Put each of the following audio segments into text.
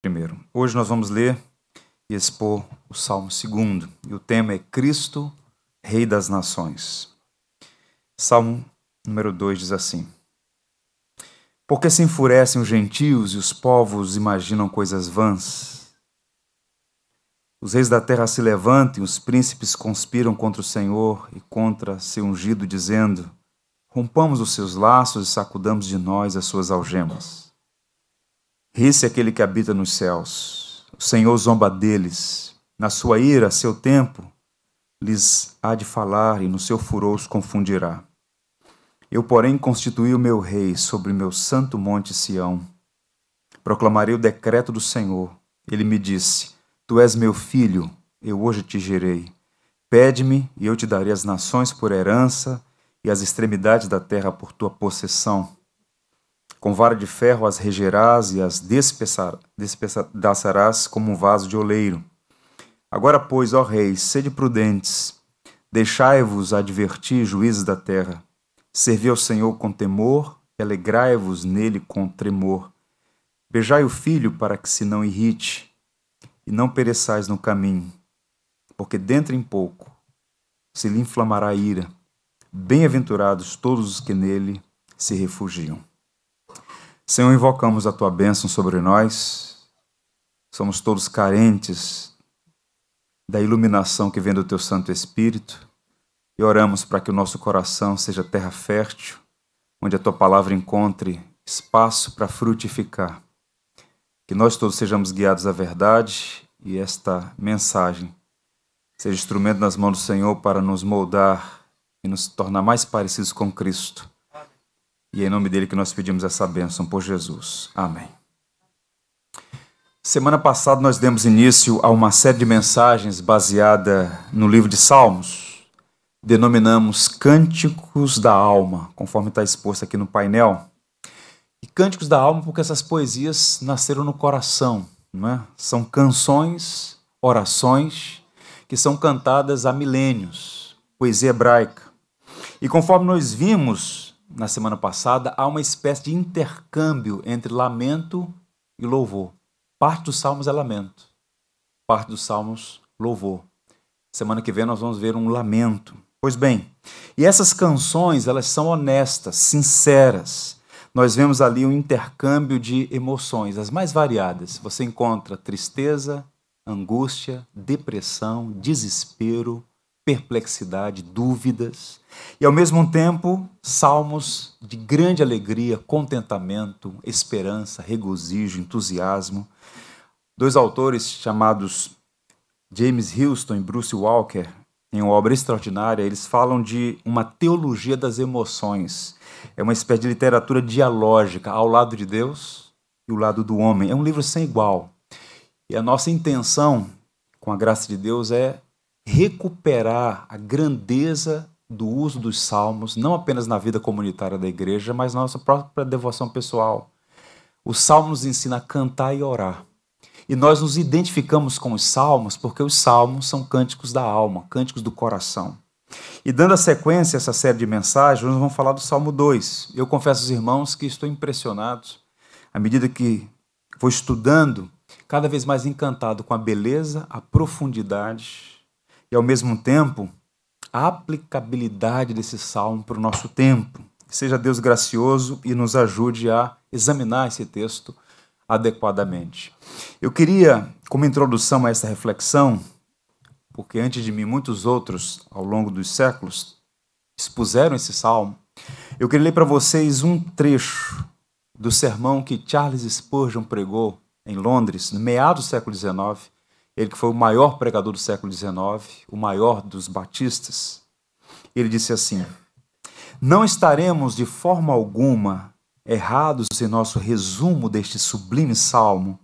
primeiro. Hoje nós vamos ler e expor o Salmo segundo, e o tema é Cristo, Rei das Nações. Salmo número 2 diz assim: Porque se enfurecem os gentios e os povos imaginam coisas vãs? Os reis da terra se levantam, os príncipes conspiram contra o Senhor e contra seu ungido, dizendo: Rompamos os seus laços e sacudamos de nós as suas algemas. Esse é aquele que habita nos céus. O Senhor zomba deles. Na sua ira, seu tempo, lhes há de falar e no seu furor os confundirá. Eu, porém, constituí o meu rei sobre meu santo monte Sião. Proclamarei o decreto do Senhor. Ele me disse: Tu és meu filho, eu hoje te gerei. Pede-me e eu te darei as nações por herança e as extremidades da terra por tua possessão. Com vara de ferro as regerás e as despedaçarás como um vaso de oleiro. Agora, pois, ó reis, sede prudentes, deixai-vos advertir juízes da terra. Servi ao Senhor com temor e alegrai-vos nele com tremor. Beijai o filho para que se não irrite, e não pereçais no caminho, porque dentro em pouco se lhe inflamará a ira. Bem-aventurados todos os que nele se refugiam. Senhor, invocamos a tua bênção sobre nós. Somos todos carentes da iluminação que vem do teu Santo Espírito e oramos para que o nosso coração seja terra fértil, onde a tua palavra encontre espaço para frutificar. Que nós todos sejamos guiados à verdade e esta mensagem seja instrumento nas mãos do Senhor para nos moldar e nos tornar mais parecidos com Cristo e é em nome dele que nós pedimos essa bênção por Jesus. Amém. Semana passada nós demos início a uma série de mensagens baseada no livro de Salmos. Denominamos Cânticos da Alma, conforme está exposto aqui no painel. E Cânticos da Alma porque essas poesias nasceram no coração. Não é? São canções, orações que são cantadas há milênios, poesia hebraica. E conforme nós vimos na semana passada, há uma espécie de intercâmbio entre lamento e louvor. Parte dos salmos é lamento, parte dos salmos, louvor. Semana que vem nós vamos ver um lamento. Pois bem, e essas canções, elas são honestas, sinceras. Nós vemos ali um intercâmbio de emoções, as mais variadas. Você encontra tristeza, angústia, depressão, desespero, perplexidade, dúvidas, e ao mesmo tempo salmos de grande alegria, contentamento, esperança, regozijo, entusiasmo. Dois autores chamados James Houston e Bruce Walker, em uma obra extraordinária, eles falam de uma teologia das emoções. É uma espécie de literatura dialógica ao lado de Deus e o lado do homem. É um livro sem igual. E a nossa intenção, com a graça de Deus, é recuperar a grandeza do uso dos salmos, não apenas na vida comunitária da igreja, mas na nossa própria devoção pessoal. Os salmos ensina a cantar e orar. E nós nos identificamos com os salmos porque os salmos são cânticos da alma, cânticos do coração. E dando a sequência a essa série de mensagens, nós vamos falar do Salmo 2. Eu confesso aos irmãos que estou impressionado, à medida que vou estudando, cada vez mais encantado com a beleza, a profundidade e, ao mesmo tempo, a aplicabilidade desse salmo para o nosso tempo. seja Deus gracioso e nos ajude a examinar esse texto adequadamente. Eu queria, como introdução a essa reflexão, porque antes de mim muitos outros, ao longo dos séculos, expuseram esse salmo, eu queria ler para vocês um trecho do sermão que Charles Spurgeon pregou em Londres, no meado do século XIX, ele que foi o maior pregador do século XIX, o maior dos batistas, ele disse assim: Não estaremos de forma alguma errados em nosso resumo deste sublime salmo,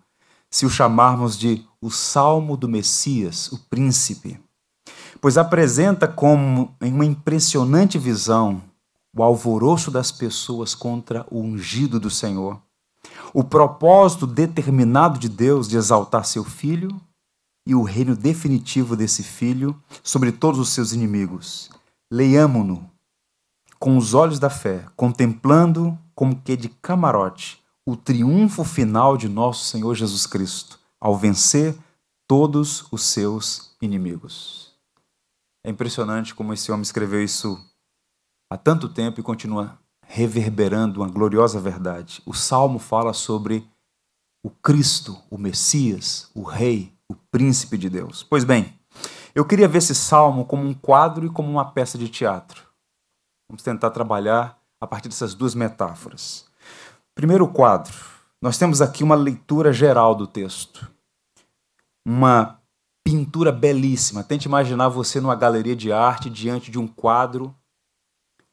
se o chamarmos de o Salmo do Messias, o Príncipe, pois apresenta como em uma impressionante visão o alvoroço das pessoas contra o ungido do Senhor, o propósito determinado de Deus de exaltar seu filho e o reino definitivo desse filho sobre todos os seus inimigos. Leiamo-no com os olhos da fé, contemplando como que de camarote o triunfo final de nosso Senhor Jesus Cristo, ao vencer todos os seus inimigos. É impressionante como esse homem escreveu isso há tanto tempo e continua reverberando uma gloriosa verdade. O salmo fala sobre o Cristo, o Messias, o Rei, o Príncipe de Deus. Pois bem, eu queria ver esse salmo como um quadro e como uma peça de teatro. Vamos tentar trabalhar a partir dessas duas metáforas. Primeiro quadro, nós temos aqui uma leitura geral do texto. Uma pintura belíssima. Tente imaginar você numa galeria de arte diante de um quadro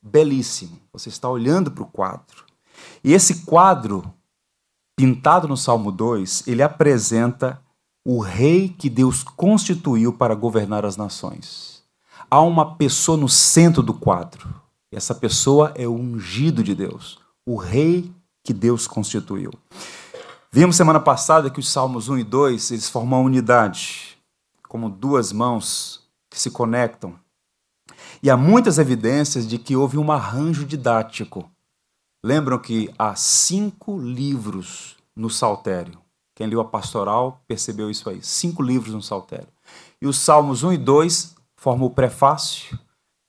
belíssimo. Você está olhando para o quadro. E esse quadro, pintado no Salmo 2, ele apresenta o rei que Deus constituiu para governar as nações. Há uma pessoa no centro do quadro. E essa pessoa é o ungido de Deus, o rei que Deus constituiu. Vimos semana passada que os Salmos 1 e 2 eles formam uma unidade, como duas mãos que se conectam e há muitas evidências de que houve um arranjo didático. Lembram que há cinco livros no Saltério. Quem leu a pastoral percebeu isso aí. Cinco livros no Saltério. E os Salmos 1 e 2 formam o prefácio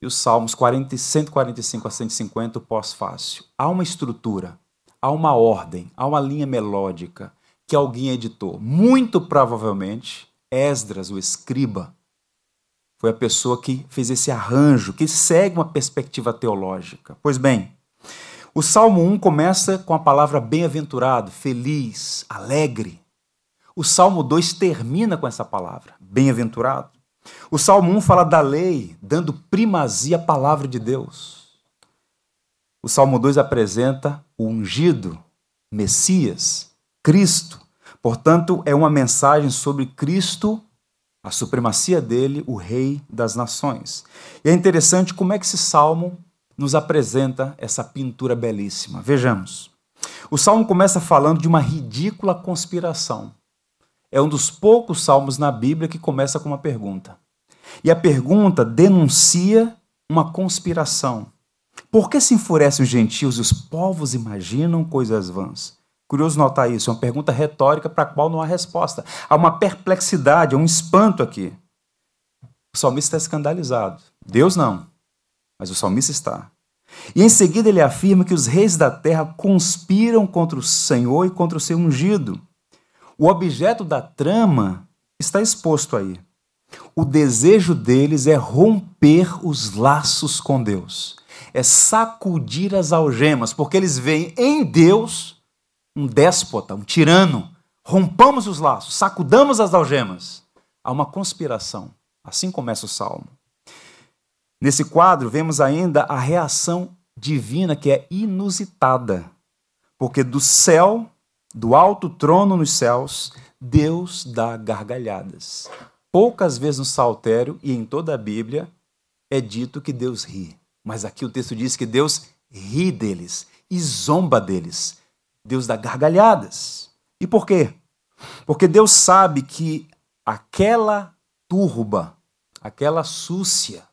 e os Salmos 40, 145 a 150 o pós-fácio. Há uma estrutura, há uma ordem, há uma linha melódica que alguém editou. Muito provavelmente, Esdras, o escriba, foi a pessoa que fez esse arranjo, que segue uma perspectiva teológica. Pois bem, o Salmo 1 começa com a palavra bem-aventurado, feliz, alegre. O Salmo 2 termina com essa palavra, bem-aventurado. O Salmo 1 fala da lei, dando primazia à palavra de Deus. O Salmo 2 apresenta o ungido, Messias, Cristo. Portanto, é uma mensagem sobre Cristo a supremacia dele, o rei das nações. E é interessante como é que esse salmo nos apresenta essa pintura belíssima. Vejamos. O salmo começa falando de uma ridícula conspiração. É um dos poucos salmos na Bíblia que começa com uma pergunta. E a pergunta denuncia uma conspiração. Por que se enfurecem os gentios e os povos imaginam coisas vãs? Curioso notar isso, é uma pergunta retórica para a qual não há resposta. Há uma perplexidade, há um espanto aqui. O salmista está escandalizado. Deus não, mas o salmista está. E em seguida ele afirma que os reis da terra conspiram contra o Senhor e contra o seu ungido. O objeto da trama está exposto aí. O desejo deles é romper os laços com Deus, é sacudir as algemas, porque eles veem em Deus um déspota, um tirano. Rompamos os laços, sacudamos as algemas. Há uma conspiração. Assim começa o salmo. Nesse quadro, vemos ainda a reação divina que é inusitada. Porque do céu, do alto trono nos céus, Deus dá gargalhadas. Poucas vezes no saltério e em toda a Bíblia é dito que Deus ri. Mas aqui o texto diz que Deus ri deles e zomba deles. Deus dá gargalhadas. E por quê? Porque Deus sabe que aquela turba, aquela súcia,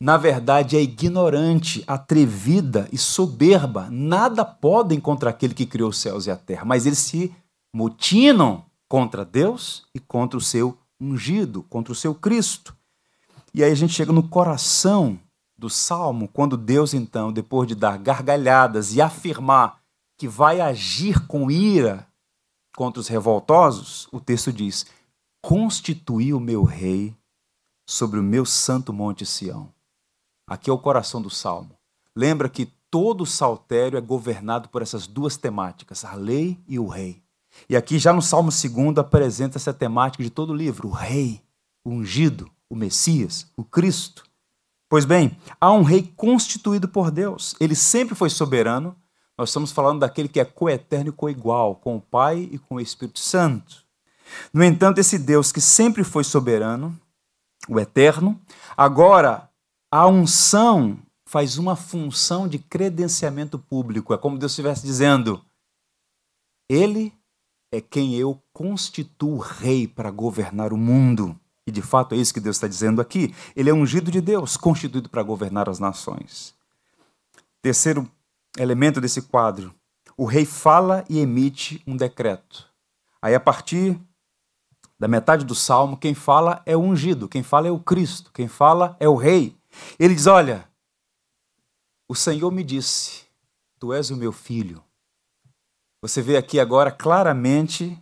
na verdade é ignorante, atrevida e soberba. Nada podem contra aquele que criou os céus e a terra, mas eles se mutinam contra Deus e contra o seu ungido, contra o seu Cristo. E aí a gente chega no coração do salmo, quando Deus, então, depois de dar gargalhadas e afirmar que vai agir com ira contra os revoltosos, o texto diz: Constituí o meu rei sobre o meu santo monte Sião. Aqui é o coração do salmo. Lembra que todo o saltério é governado por essas duas temáticas, a lei e o rei. E aqui, já no Salmo 2, apresenta essa temática de todo o livro: o rei, o ungido, o Messias, o Cristo. Pois bem, há um rei constituído por Deus. Ele sempre foi soberano, nós estamos falando daquele que é coeterno e coigual com o Pai e com o Espírito Santo. No entanto, esse Deus que sempre foi soberano, o eterno, agora a unção faz uma função de credenciamento público. É como Deus estivesse dizendo: Ele é quem eu constituo rei para governar o mundo. E de fato é isso que Deus está dizendo aqui. Ele é ungido de Deus, constituído para governar as nações. Terceiro elemento desse quadro. o rei fala e emite um decreto. Aí, a partir da metade do salmo, quem fala é o ungido, quem fala é o Cristo, quem fala é o rei. Ele diz: Olha, o Senhor me disse, Tu és o meu filho. Você vê aqui agora claramente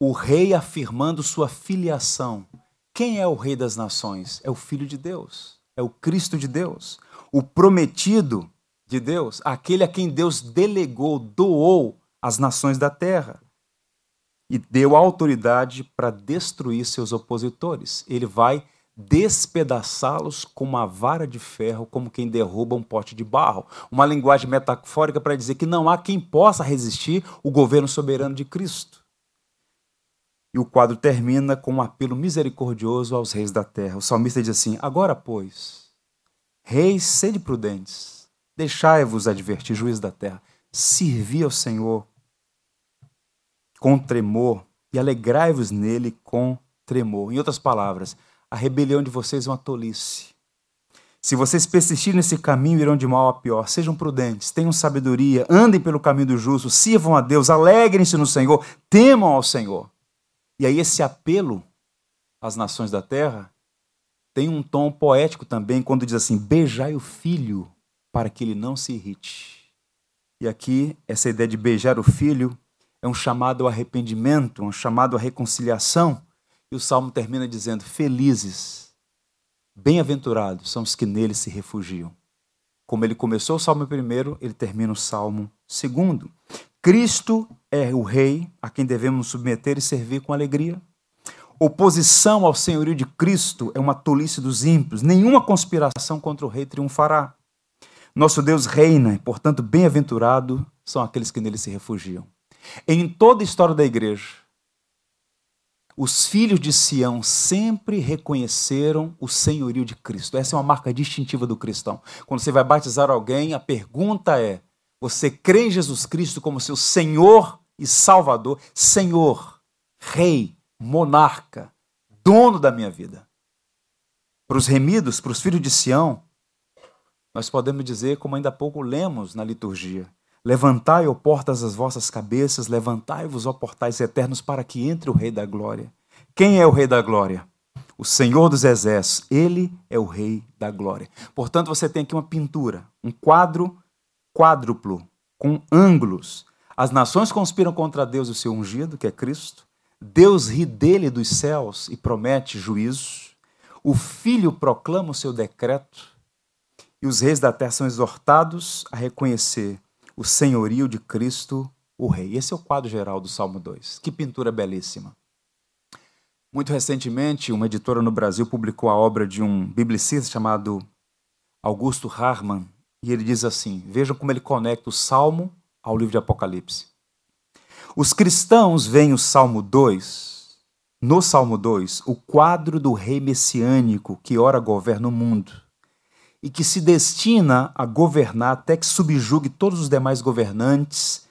o rei afirmando sua filiação. Quem é o rei das nações? É o filho de Deus, é o Cristo de Deus, o prometido de Deus, aquele a quem Deus delegou, doou as nações da terra e deu autoridade para destruir seus opositores. Ele vai despedaçá-los com uma vara de ferro, como quem derruba um pote de barro. Uma linguagem metafórica para dizer que não há quem possa resistir o governo soberano de Cristo. E o quadro termina com um apelo misericordioso aos reis da terra. O salmista diz assim: Agora, pois, reis, sede prudentes Deixai-vos advertir, juiz da terra. Servi ao Senhor com tremor e alegrai-vos nele com tremor. Em outras palavras, a rebelião de vocês é uma tolice. Se vocês persistirem nesse caminho, irão de mal a pior. Sejam prudentes, tenham sabedoria, andem pelo caminho do justo, sirvam a Deus, alegrem-se no Senhor, temam ao Senhor. E aí, esse apelo às nações da terra tem um tom poético também, quando diz assim: beijai o filho para que ele não se irrite. E aqui, essa ideia de beijar o filho é um chamado ao arrependimento, um chamado à reconciliação. E o salmo termina dizendo: Felizes, bem-aventurados são os que nele se refugiam. Como ele começou o salmo primeiro, ele termina o salmo segundo. Cristo é o rei a quem devemos nos submeter e servir com alegria. Oposição ao senhorio de Cristo é uma tolice dos ímpios. Nenhuma conspiração contra o rei triunfará. Nosso Deus reina, e, portanto, bem-aventurado são aqueles que nele se refugiam. Em toda a história da igreja, os filhos de Sião sempre reconheceram o senhorio de Cristo. Essa é uma marca distintiva do cristão. Quando você vai batizar alguém, a pergunta é: você crê em Jesus Cristo como seu Senhor e Salvador? Senhor, Rei, monarca, dono da minha vida. Para os remidos, para os filhos de Sião, nós podemos dizer, como ainda há pouco lemos na liturgia: Levantai, ó portas, as vossas cabeças, levantai-vos, ó portais eternos, para que entre o Rei da Glória. Quem é o Rei da Glória? O Senhor dos Exércitos, ele é o Rei da Glória. Portanto, você tem aqui uma pintura, um quadro quádruplo, com ângulos. As nações conspiram contra Deus e o seu ungido, que é Cristo. Deus ri dele dos céus e promete juízo. O Filho proclama o seu decreto e os reis da terra são exortados a reconhecer o senhorio de Cristo, o Rei. Esse é o quadro geral do Salmo 2. Que pintura belíssima. Muito recentemente, uma editora no Brasil publicou a obra de um biblicista chamado Augusto Harman, e ele diz assim: vejam como ele conecta o Salmo ao livro de Apocalipse. Os cristãos veem o Salmo 2, no Salmo 2, o quadro do rei messiânico que ora governa o mundo e que se destina a governar até que subjugue todos os demais governantes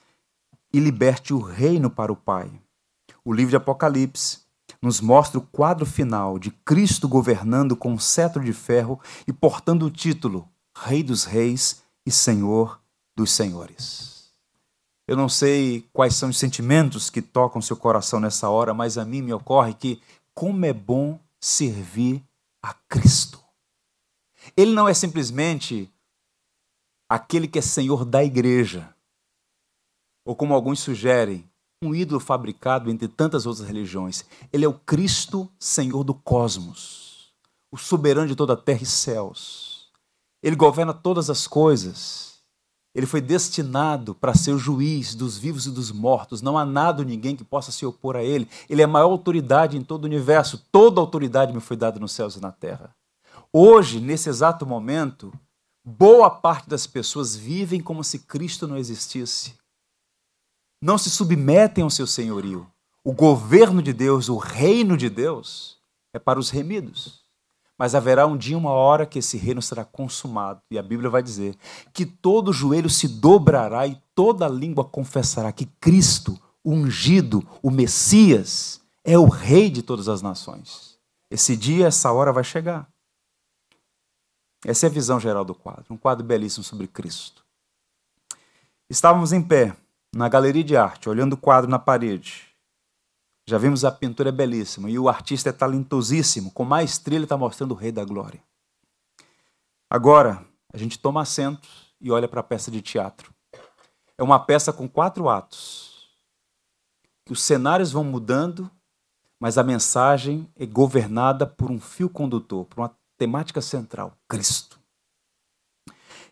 e liberte o reino para o Pai. O livro de Apocalipse nos mostra o quadro final de Cristo governando com um cetro de ferro e portando o título Rei dos Reis e Senhor dos Senhores. Eu não sei quais são os sentimentos que tocam seu coração nessa hora, mas a mim me ocorre que como é bom servir a Cristo. Ele não é simplesmente aquele que é senhor da igreja, ou como alguns sugerem, um ídolo fabricado entre tantas outras religiões. Ele é o Cristo, Senhor do cosmos, o soberano de toda a terra e céus. Ele governa todas as coisas. Ele foi destinado para ser o juiz dos vivos e dos mortos. Não há nada ninguém que possa se opor a ele. Ele é a maior autoridade em todo o universo. Toda autoridade me foi dada nos céus e na terra. Hoje, nesse exato momento, boa parte das pessoas vivem como se Cristo não existisse. Não se submetem ao seu senhorio. O governo de Deus, o reino de Deus, é para os remidos. Mas haverá um dia, uma hora, que esse reino será consumado. E a Bíblia vai dizer que todo joelho se dobrará e toda língua confessará que Cristo, o ungido, o Messias, é o rei de todas as nações. Esse dia, essa hora vai chegar. Essa é a visão geral do quadro, um quadro belíssimo sobre Cristo. Estávamos em pé na galeria de arte, olhando o quadro na parede, já vimos a pintura é belíssima e o artista é talentosíssimo, com maestria ele está mostrando o Rei da Glória. Agora, a gente toma assento e olha para a peça de teatro. É uma peça com quatro atos. Os cenários vão mudando, mas a mensagem é governada por um fio condutor, por uma temática central: Cristo.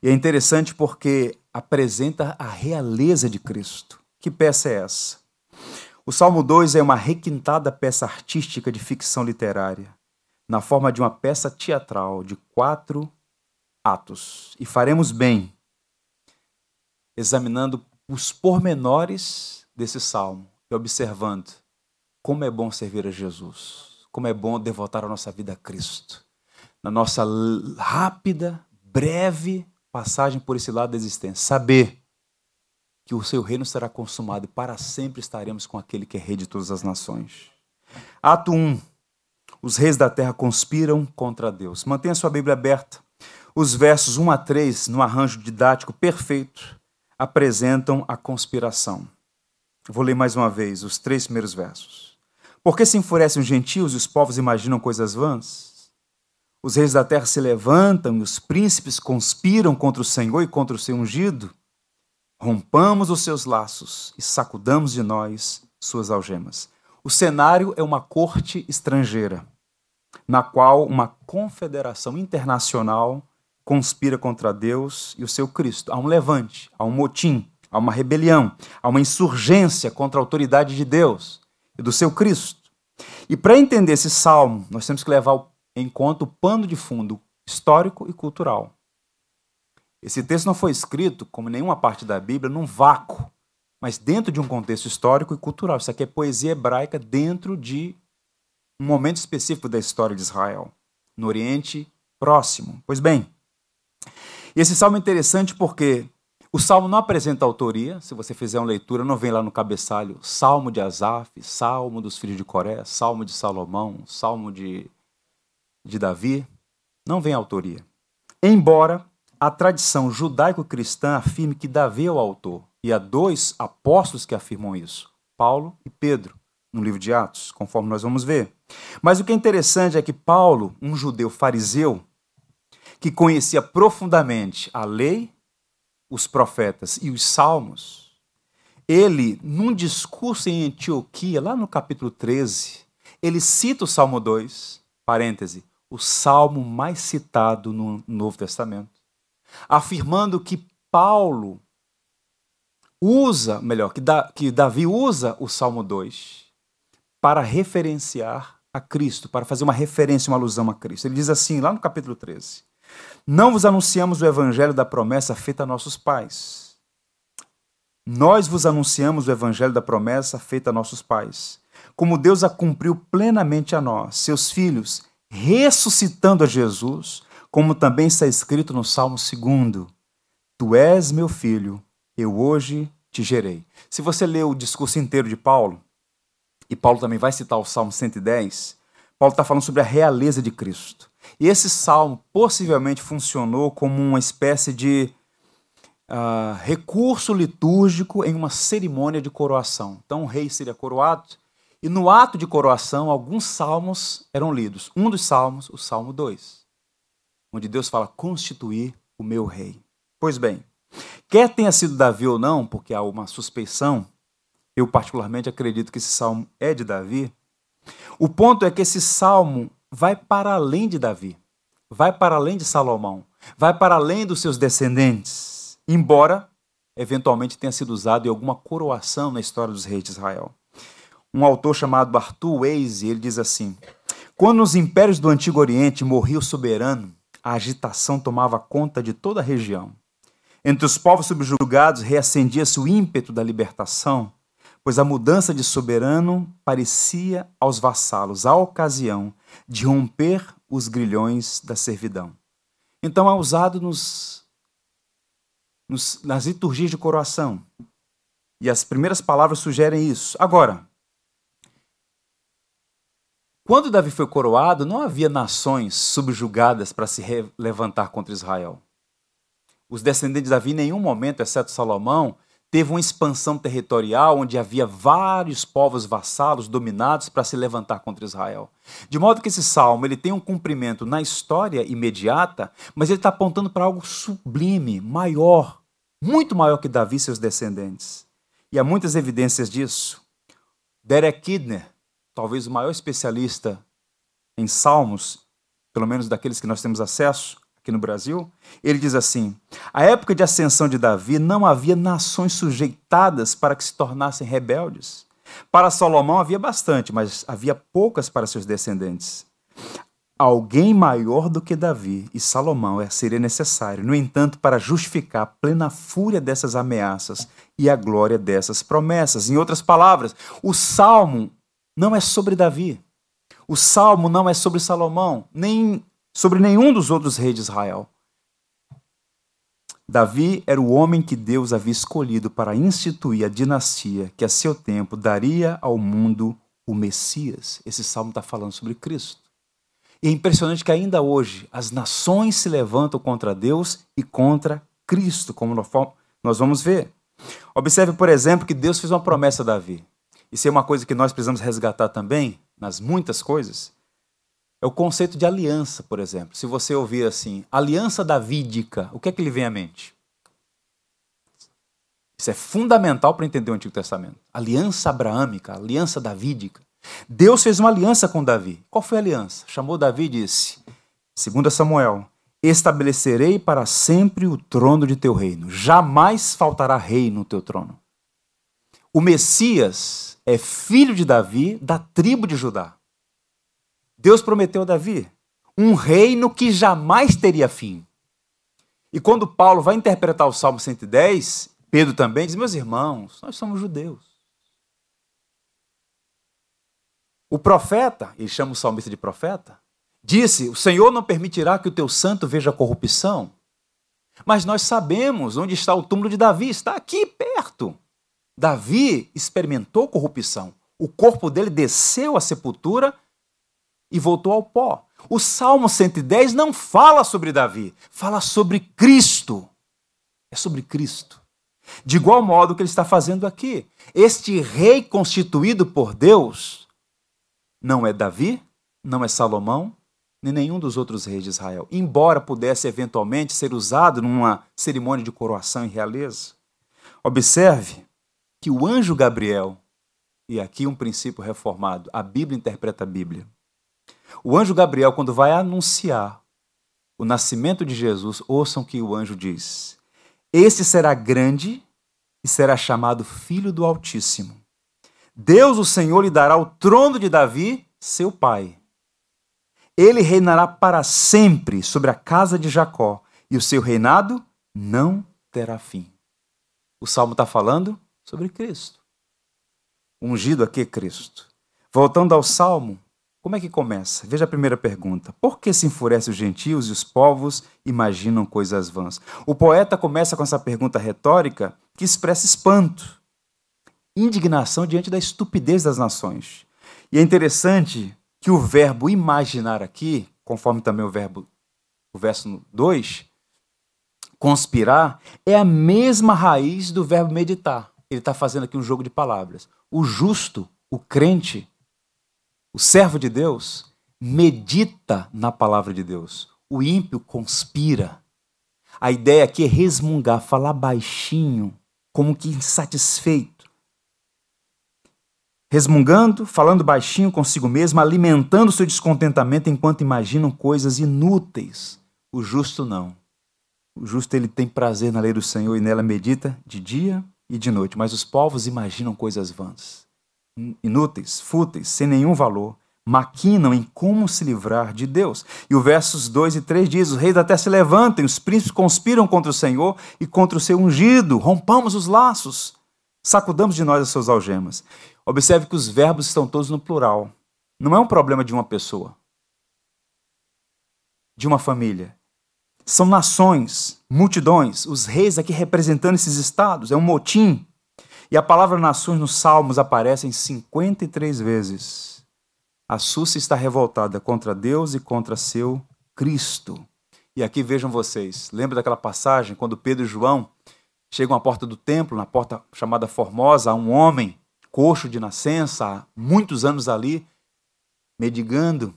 E é interessante porque apresenta a realeza de Cristo. Que peça é essa? O Salmo 2 é uma requintada peça artística de ficção literária, na forma de uma peça teatral de quatro atos. E faremos bem examinando os pormenores desse salmo e observando como é bom servir a Jesus, como é bom devotar a nossa vida a Cristo. Na nossa rápida, breve passagem por esse lado da existência, saber que o seu reino será consumado e para sempre estaremos com aquele que é rei de todas as nações. Ato 1. Os reis da terra conspiram contra Deus. Mantenha sua Bíblia aberta. Os versos 1 a 3, no arranjo didático perfeito, apresentam a conspiração. Vou ler mais uma vez os três primeiros versos. Por que se enfurecem os gentios e os povos imaginam coisas vãs? Os reis da terra se levantam e os príncipes conspiram contra o Senhor e contra o seu ungido. Rompamos os seus laços e sacudamos de nós suas algemas. O cenário é uma corte estrangeira, na qual uma confederação internacional conspira contra Deus e o seu Cristo. Há um levante, há um motim, há uma rebelião, há uma insurgência contra a autoridade de Deus e do seu Cristo. E para entender esse salmo, nós temos que levar em conta o pano de fundo histórico e cultural. Esse texto não foi escrito, como nenhuma parte da Bíblia, num vácuo, mas dentro de um contexto histórico e cultural. Isso aqui é poesia hebraica dentro de um momento específico da história de Israel, no Oriente Próximo. Pois bem, esse salmo é interessante porque o salmo não apresenta autoria. Se você fizer uma leitura, não vem lá no cabeçalho Salmo de Asaf, Salmo dos filhos de Coré, Salmo de Salomão, Salmo de de Davi, não vem autoria. Embora a tradição judaico-cristã afirme que Davi é o autor, e há dois apóstolos que afirmam isso, Paulo e Pedro, no livro de Atos, conforme nós vamos ver. Mas o que é interessante é que Paulo, um judeu fariseu, que conhecia profundamente a lei, os profetas e os salmos, ele, num discurso em Antioquia, lá no capítulo 13, ele cita o Salmo 2, parêntese, o salmo mais citado no Novo Testamento, afirmando que Paulo usa, melhor, que, da, que Davi usa o Salmo 2 para referenciar a Cristo, para fazer uma referência, uma alusão a Cristo. Ele diz assim, lá no capítulo 13: Não vos anunciamos o evangelho da promessa feita a nossos pais. Nós vos anunciamos o evangelho da promessa feita a nossos pais, como Deus a cumpriu plenamente a nós, seus filhos, ressuscitando a Jesus, como também está escrito no Salmo 2: Tu és meu filho, eu hoje te gerei. Se você ler o discurso inteiro de Paulo, e Paulo também vai citar o Salmo 110, Paulo está falando sobre a realeza de Cristo. E esse salmo possivelmente funcionou como uma espécie de uh, recurso litúrgico em uma cerimônia de coroação. Então o rei seria coroado e no ato de coroação, alguns salmos eram lidos. Um dos salmos, o Salmo 2, onde Deus fala: constituir o meu rei. Pois bem, quer tenha sido Davi ou não, porque há uma suspeição, eu particularmente acredito que esse salmo é de Davi. O ponto é que esse salmo vai para além de Davi, vai para além de Salomão, vai para além dos seus descendentes, embora eventualmente tenha sido usado em alguma coroação na história dos reis de Israel um autor chamado Arthur Weise, ele diz assim: Quando nos impérios do Antigo Oriente morria o soberano, a agitação tomava conta de toda a região. Entre os povos subjugados reacendia-se o ímpeto da libertação, pois a mudança de soberano parecia aos vassalos a ocasião de romper os grilhões da servidão. Então é usado nos, nos, nas liturgias de coroação. E as primeiras palavras sugerem isso. Agora, quando Davi foi coroado, não havia nações subjugadas para se levantar contra Israel. Os descendentes de Davi, em nenhum momento, exceto Salomão, teve uma expansão territorial onde havia vários povos vassalos dominados para se levantar contra Israel. De modo que esse salmo ele tem um cumprimento na história imediata, mas ele está apontando para algo sublime, maior, muito maior que Davi e seus descendentes. E há muitas evidências disso. Derek Kidner, talvez o maior especialista em salmos, pelo menos daqueles que nós temos acesso, aqui no Brasil, ele diz assim: a época de ascensão de Davi não havia nações sujeitadas para que se tornassem rebeldes. Para Salomão havia bastante, mas havia poucas para seus descendentes. Alguém maior do que Davi e Salomão é, seria necessário, no entanto, para justificar a plena fúria dessas ameaças e a glória dessas promessas. Em outras palavras, o salmo não é sobre Davi. O salmo não é sobre Salomão, nem sobre nenhum dos outros reis de Israel. Davi era o homem que Deus havia escolhido para instituir a dinastia que a seu tempo daria ao mundo o Messias. Esse salmo está falando sobre Cristo. E é impressionante que ainda hoje as nações se levantam contra Deus e contra Cristo, como nós vamos ver. Observe, por exemplo, que Deus fez uma promessa a Davi. Isso é uma coisa que nós precisamos resgatar também, nas muitas coisas. É o conceito de aliança, por exemplo. Se você ouvir assim, aliança davídica, o que é que lhe vem à mente? Isso é fundamental para entender o Antigo Testamento. Aliança abraâmica, aliança davídica. Deus fez uma aliança com Davi. Qual foi a aliança? Chamou Davi e disse, segundo Samuel, estabelecerei para sempre o trono de teu reino. Jamais faltará rei no teu trono. O Messias é filho de Davi, da tribo de Judá. Deus prometeu a Davi um reino que jamais teria fim. E quando Paulo vai interpretar o Salmo 110, Pedro também diz: Meus irmãos, nós somos judeus. O profeta, ele chama o salmista de profeta, disse: O Senhor não permitirá que o teu santo veja corrupção. Mas nós sabemos onde está o túmulo de Davi, está aqui perto. Davi experimentou corrupção. O corpo dele desceu à sepultura e voltou ao pó. O Salmo 110 não fala sobre Davi, fala sobre Cristo. É sobre Cristo. De igual modo que ele está fazendo aqui. Este rei constituído por Deus não é Davi, não é Salomão, nem nenhum dos outros reis de Israel, embora pudesse eventualmente ser usado numa cerimônia de coroação e realeza. Observe que o anjo Gabriel, e aqui um princípio reformado, a Bíblia interpreta a Bíblia. O anjo Gabriel, quando vai anunciar o nascimento de Jesus, ouçam que o anjo diz: Este será grande e será chamado Filho do Altíssimo. Deus, o Senhor, lhe dará o trono de Davi, seu pai. Ele reinará para sempre sobre a casa de Jacó, e o seu reinado não terá fim. O salmo está falando sobre Cristo. Ungido aqui Cristo. Voltando ao salmo, como é que começa? Veja a primeira pergunta. Por que se enfurecem os gentios e os povos imaginam coisas vãs? O poeta começa com essa pergunta retórica que expressa espanto, indignação diante da estupidez das nações. E é interessante que o verbo imaginar aqui, conforme também o verbo o verso 2, conspirar, é a mesma raiz do verbo meditar. Ele está fazendo aqui um jogo de palavras. O justo, o crente, o servo de Deus medita na palavra de Deus. O ímpio conspira. A ideia aqui é resmungar, falar baixinho, como que insatisfeito. Resmungando, falando baixinho consigo mesmo, alimentando seu descontentamento enquanto imaginam coisas inúteis. O justo não. O justo ele tem prazer na lei do Senhor e nela medita de dia e de noite, mas os povos imaginam coisas vãs inúteis, fúteis, sem nenhum valor, maquinam em como se livrar de Deus. E o versos 2 e 3 diz: Os reis até se levantem, os príncipes conspiram contra o Senhor e contra o seu ungido. Rompamos os laços, sacudamos de nós as suas algemas. Observe que os verbos estão todos no plural. Não é um problema de uma pessoa, de uma família. São nações, multidões, os reis aqui representando esses estados. É um motim. E a palavra nações nos Salmos aparece 53 vezes. A Súcia está revoltada contra Deus e contra seu Cristo. E aqui vejam vocês, lembra daquela passagem quando Pedro e João chegam à porta do templo, na porta chamada Formosa, há um homem coxo de nascença, há muitos anos ali, mendigando.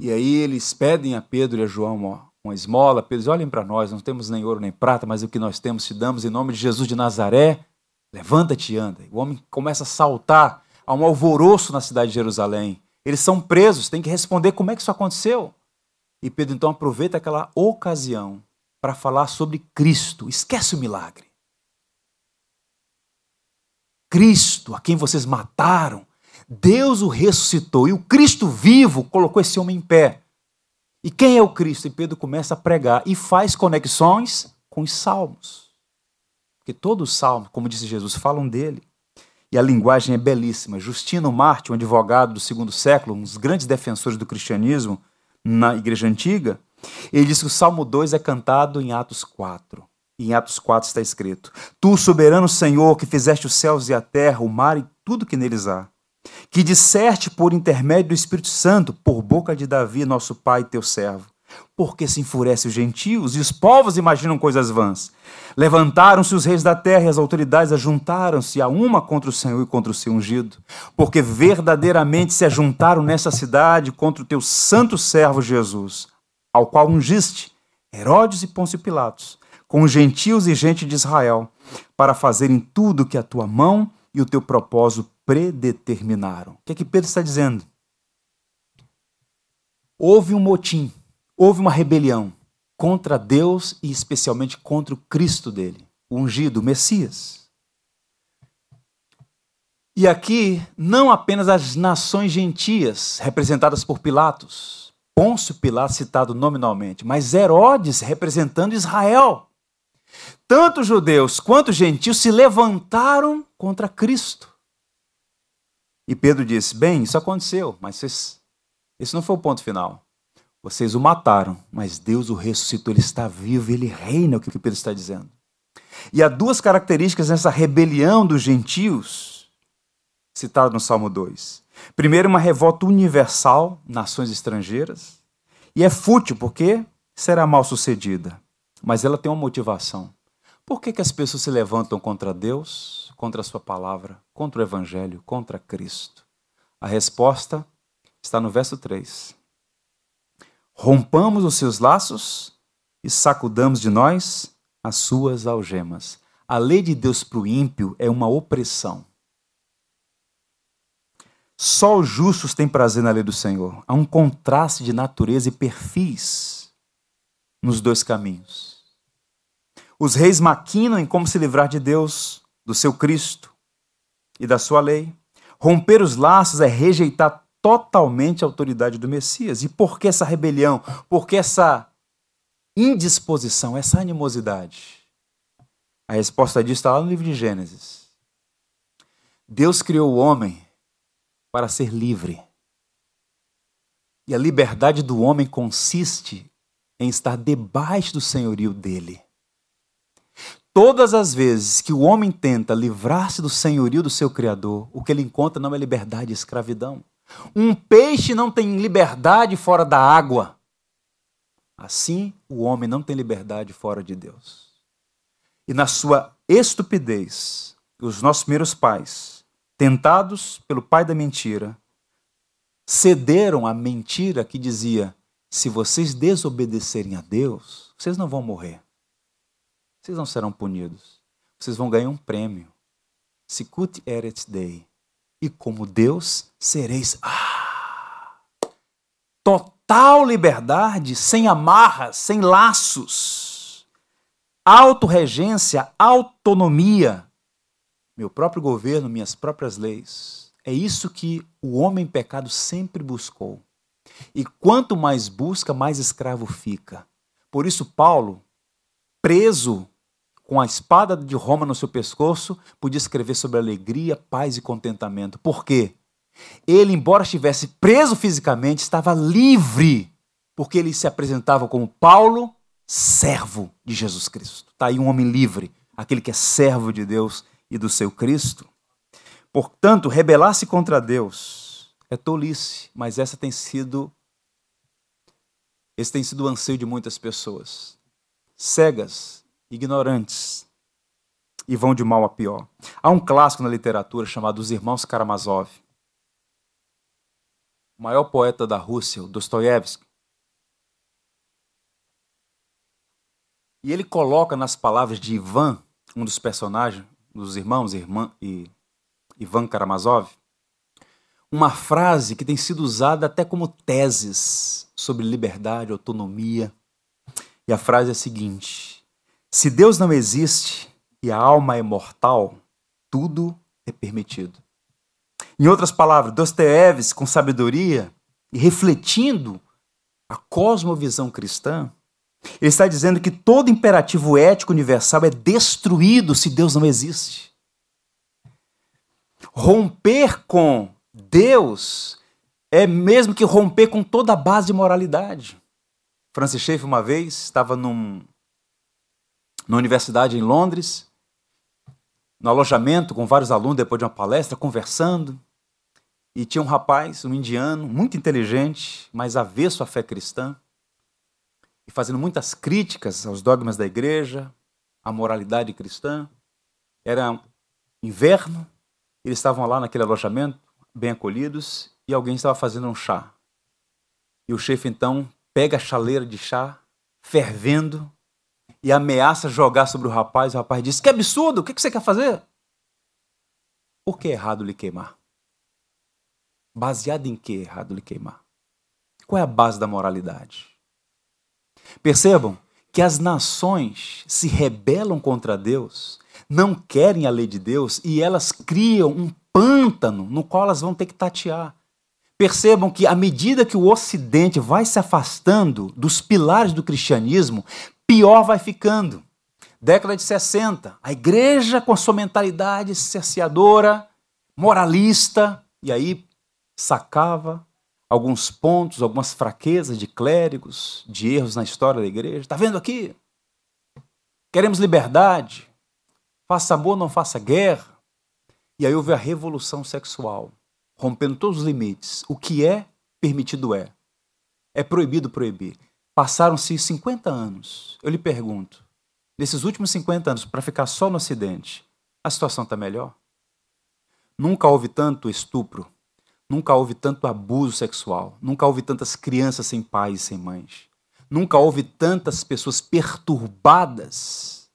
E aí eles pedem a Pedro e a João uma, uma esmola. Diz, olhem para nós, não temos nem ouro nem prata, mas o que nós temos te damos em nome de Jesus de Nazaré. Levanta-te e anda. O homem começa a saltar, há um alvoroço na cidade de Jerusalém. Eles são presos, tem que responder como é que isso aconteceu. E Pedro então aproveita aquela ocasião para falar sobre Cristo. Esquece o milagre. Cristo, a quem vocês mataram, Deus o ressuscitou e o Cristo vivo colocou esse homem em pé. E quem é o Cristo? E Pedro começa a pregar e faz conexões com os salmos. Porque todos os salmos, como disse Jesus, falam dele. E a linguagem é belíssima. Justino Marte, um advogado do segundo século, um dos grandes defensores do cristianismo na igreja antiga, ele diz que o Salmo 2 é cantado em Atos 4. E em Atos 4 está escrito: Tu, soberano Senhor, que fizeste os céus e a terra, o mar e tudo que neles há, que disserte por intermédio do Espírito Santo, por boca de Davi, nosso pai, teu servo. Porque se enfurece os gentios e os povos imaginam coisas vãs. Levantaram-se os reis da terra e as autoridades ajuntaram-se a uma contra o Senhor e contra o seu ungido. Porque verdadeiramente se ajuntaram nessa cidade contra o teu santo servo Jesus, ao qual ungiste Herodes e Pôncio Pilatos, com os gentios e gente de Israel, para fazerem tudo que a tua mão e o teu propósito predeterminaram. O que é que Pedro está dizendo? Houve um motim, houve uma rebelião contra Deus e especialmente contra o Cristo dele, o ungido, o Messias. E aqui, não apenas as nações gentias, representadas por Pilatos, Pôncio Pilatos citado nominalmente, mas Herodes representando Israel. Tanto judeus quanto gentios se levantaram contra Cristo. E Pedro disse: Bem, isso aconteceu, mas vocês, esse não foi o ponto final. Vocês o mataram, mas Deus o ressuscitou, ele está vivo, ele reina, é o que Pedro está dizendo. E há duas características nessa rebelião dos gentios, citada no Salmo 2. Primeiro, uma revolta universal, nações estrangeiras, e é fútil porque será mal sucedida, mas ela tem uma motivação. Por que, que as pessoas se levantam contra Deus, contra a Sua palavra, contra o Evangelho, contra Cristo? A resposta está no verso 3. Rompamos os seus laços e sacudamos de nós as suas algemas. A lei de Deus para o ímpio é uma opressão. Só os justos têm prazer na lei do Senhor. Há um contraste de natureza e perfis nos dois caminhos. Os reis maquinam em como se livrar de Deus, do seu Cristo e da sua lei. Romper os laços é rejeitar totalmente a autoridade do Messias. E por que essa rebelião? Por que essa indisposição, essa animosidade? A resposta disso está lá no livro de Gênesis. Deus criou o homem para ser livre. E a liberdade do homem consiste em estar debaixo do senhorio dele. Todas as vezes que o homem tenta livrar-se do senhorio do seu Criador, o que ele encontra não é liberdade, é escravidão. Um peixe não tem liberdade fora da água. Assim, o homem não tem liberdade fora de Deus. E na sua estupidez, os nossos primeiros pais, tentados pelo pai da mentira, cederam à mentira que dizia: se vocês desobedecerem a Deus, vocês não vão morrer. Vocês não serão punidos. Vocês vão ganhar um prêmio. Sikut Eret Dei. E como Deus sereis. Ah! Total liberdade, sem amarras, sem laços. Autorregência, autonomia. Meu próprio governo, minhas próprias leis. É isso que o homem pecado sempre buscou. E quanto mais busca, mais escravo fica. Por isso, Paulo, preso com a espada de Roma no seu pescoço, podia escrever sobre alegria, paz e contentamento. Por quê? Ele, embora estivesse preso fisicamente, estava livre, porque ele se apresentava como Paulo, servo de Jesus Cristo. Está aí um homem livre, aquele que é servo de Deus e do seu Cristo. Portanto, rebelar-se contra Deus é tolice, mas essa tem sido esse tem sido o anseio de muitas pessoas, cegas ignorantes, e vão de mal a pior. Há um clássico na literatura chamado Os Irmãos Karamazov. O maior poeta da Rússia, Dostoiévski, E ele coloca nas palavras de Ivan, um dos personagens, dos irmãos irmã, e Ivan Karamazov, uma frase que tem sido usada até como teses sobre liberdade, autonomia. E a frase é a seguinte: Se Deus não existe e a alma é mortal, tudo é permitido. Em outras palavras, Dostoiévski, com sabedoria e refletindo a cosmovisão cristã, ele está dizendo que todo imperativo ético universal é destruído se Deus não existe. Romper com Deus é mesmo que romper com toda a base de moralidade. Francis Schaeffer, uma vez, estava num, numa universidade em Londres, no alojamento com vários alunos, depois de uma palestra, conversando. E tinha um rapaz, um indiano, muito inteligente, mas avesso à fé cristã e fazendo muitas críticas aos dogmas da igreja, à moralidade cristã. Era inverno, eles estavam lá naquele alojamento, bem acolhidos, e alguém estava fazendo um chá. E o chefe então pega a chaleira de chá, fervendo, e ameaça jogar sobre o rapaz. O rapaz diz: Que absurdo, o que você quer fazer? Por que é errado lhe queimar? Baseado em que é errado lhe queimar? Qual é a base da moralidade? Percebam que as nações se rebelam contra Deus, não querem a lei de Deus e elas criam um pântano no qual elas vão ter que tatear. Percebam que à medida que o Ocidente vai se afastando dos pilares do cristianismo, pior vai ficando. Década de 60, a igreja com sua mentalidade cerceadora, moralista, e aí sacava alguns pontos, algumas fraquezas de clérigos, de erros na história da igreja. Está vendo aqui? Queremos liberdade. Faça amor, não faça guerra. E aí houve a revolução sexual, rompendo todos os limites. O que é permitido é. É proibido proibir. Passaram-se 50 anos. Eu lhe pergunto, nesses últimos 50 anos, para ficar só no Ocidente, a situação está melhor? Nunca houve tanto estupro, Nunca houve tanto abuso sexual, nunca houve tantas crianças sem pais e sem mães, nunca houve tantas pessoas perturbadas,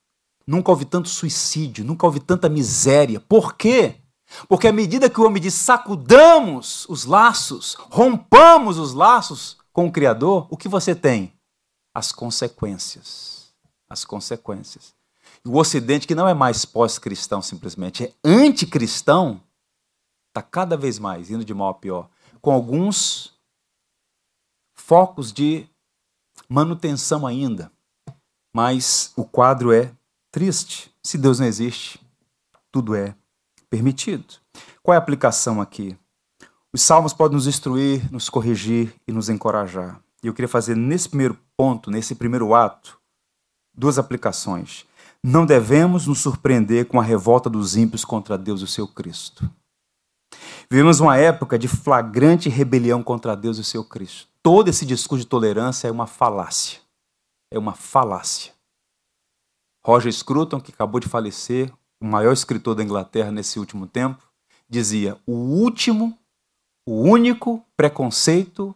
nunca houve tanto suicídio, nunca houve tanta miséria. Por quê? Porque à medida que o homem diz sacudamos os laços, rompamos os laços com o Criador, o que você tem? As consequências. As consequências. O Ocidente, que não é mais pós-cristão simplesmente, é anticristão, está cada vez mais indo de mal a pior, com alguns focos de manutenção ainda. Mas o quadro é triste. Se Deus não existe, tudo é permitido. Qual é a aplicação aqui? Os salmos podem nos instruir, nos corrigir e nos encorajar. E eu queria fazer nesse primeiro ponto, nesse primeiro ato, duas aplicações. Não devemos nos surpreender com a revolta dos ímpios contra Deus e o seu Cristo. Vivemos uma época de flagrante rebelião contra Deus e o seu Cristo. Todo esse discurso de tolerância é uma falácia. É uma falácia. Roger Scruton, que acabou de falecer, o maior escritor da Inglaterra nesse último tempo, dizia: o último, o único preconceito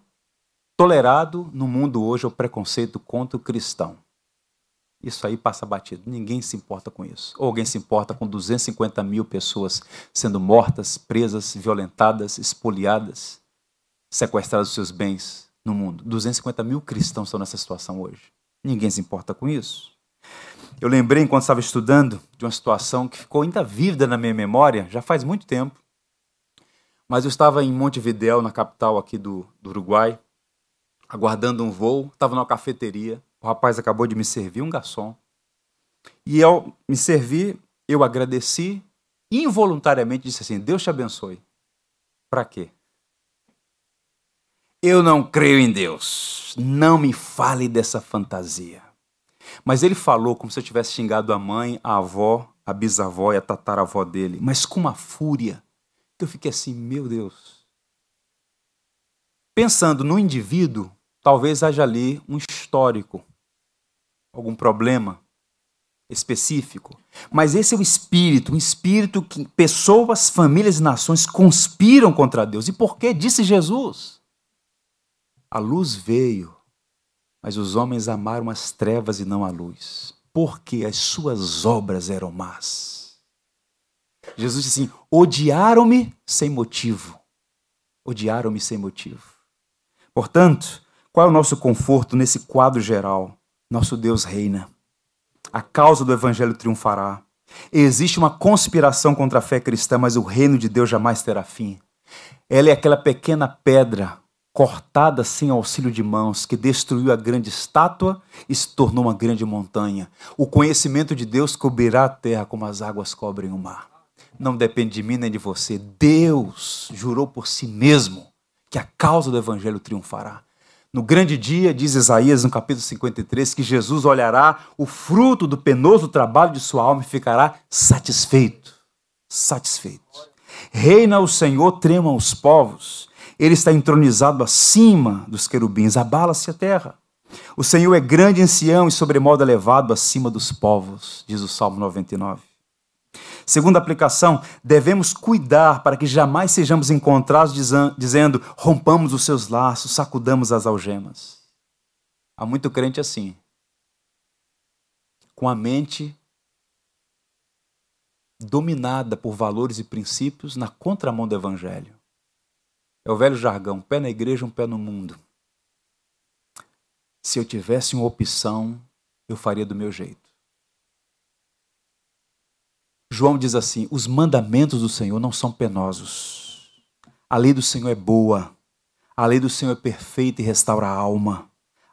tolerado no mundo hoje é o preconceito contra o cristão. Isso aí passa batido. Ninguém se importa com isso. Ou alguém se importa com 250 mil pessoas sendo mortas, presas, violentadas, espoliadas, sequestradas dos seus bens no mundo. 250 mil cristãos estão nessa situação hoje. Ninguém se importa com isso. Eu lembrei, enquanto estava estudando, de uma situação que ficou ainda vívida na minha memória, já faz muito tempo. Mas eu estava em Montevidéu, na capital aqui do, do Uruguai, aguardando um voo, estava numa cafeteria o rapaz acabou de me servir, um garçom. E ao me servir, eu agradeci involuntariamente disse assim: Deus te abençoe. Para quê? Eu não creio em Deus. Não me fale dessa fantasia. Mas ele falou como se eu tivesse xingado a mãe, a avó, a bisavó e a tataravó dele, mas com uma fúria. Eu fiquei assim, meu Deus. Pensando no indivíduo, talvez haja ali um histórico algum problema específico. Mas esse é o espírito, um espírito que pessoas, famílias e nações conspiram contra Deus. E por que? Disse Jesus. A luz veio, mas os homens amaram as trevas e não a luz, porque as suas obras eram más. Jesus disse assim: odiaram-me sem motivo. Odiaram-me sem motivo. Portanto, qual é o nosso conforto nesse quadro geral? Nosso Deus reina. A causa do evangelho triunfará. Existe uma conspiração contra a fé cristã, mas o reino de Deus jamais terá fim. Ela é aquela pequena pedra cortada sem auxílio de mãos que destruiu a grande estátua e se tornou uma grande montanha. O conhecimento de Deus cobrirá a terra como as águas cobrem o mar. Não depende de mim nem de você. Deus jurou por si mesmo que a causa do evangelho triunfará. No grande dia, diz Isaías no capítulo 53, que Jesus olhará o fruto do penoso trabalho de sua alma e ficará satisfeito. Satisfeito. Reina o Senhor, tremam os povos. Ele está entronizado acima dos querubins, abala-se a terra. O Senhor é grande em Sião e sobremodo elevado acima dos povos, diz o Salmo 99. Segunda aplicação, devemos cuidar para que jamais sejamos encontrados dizendo: rompamos os seus laços, sacudamos as algemas. Há muito crente assim, com a mente dominada por valores e princípios na contramão do evangelho. É o velho jargão: pé na igreja, um pé no mundo. Se eu tivesse uma opção, eu faria do meu jeito. João diz assim: os mandamentos do Senhor não são penosos. A lei do Senhor é boa. A lei do Senhor é perfeita e restaura a alma.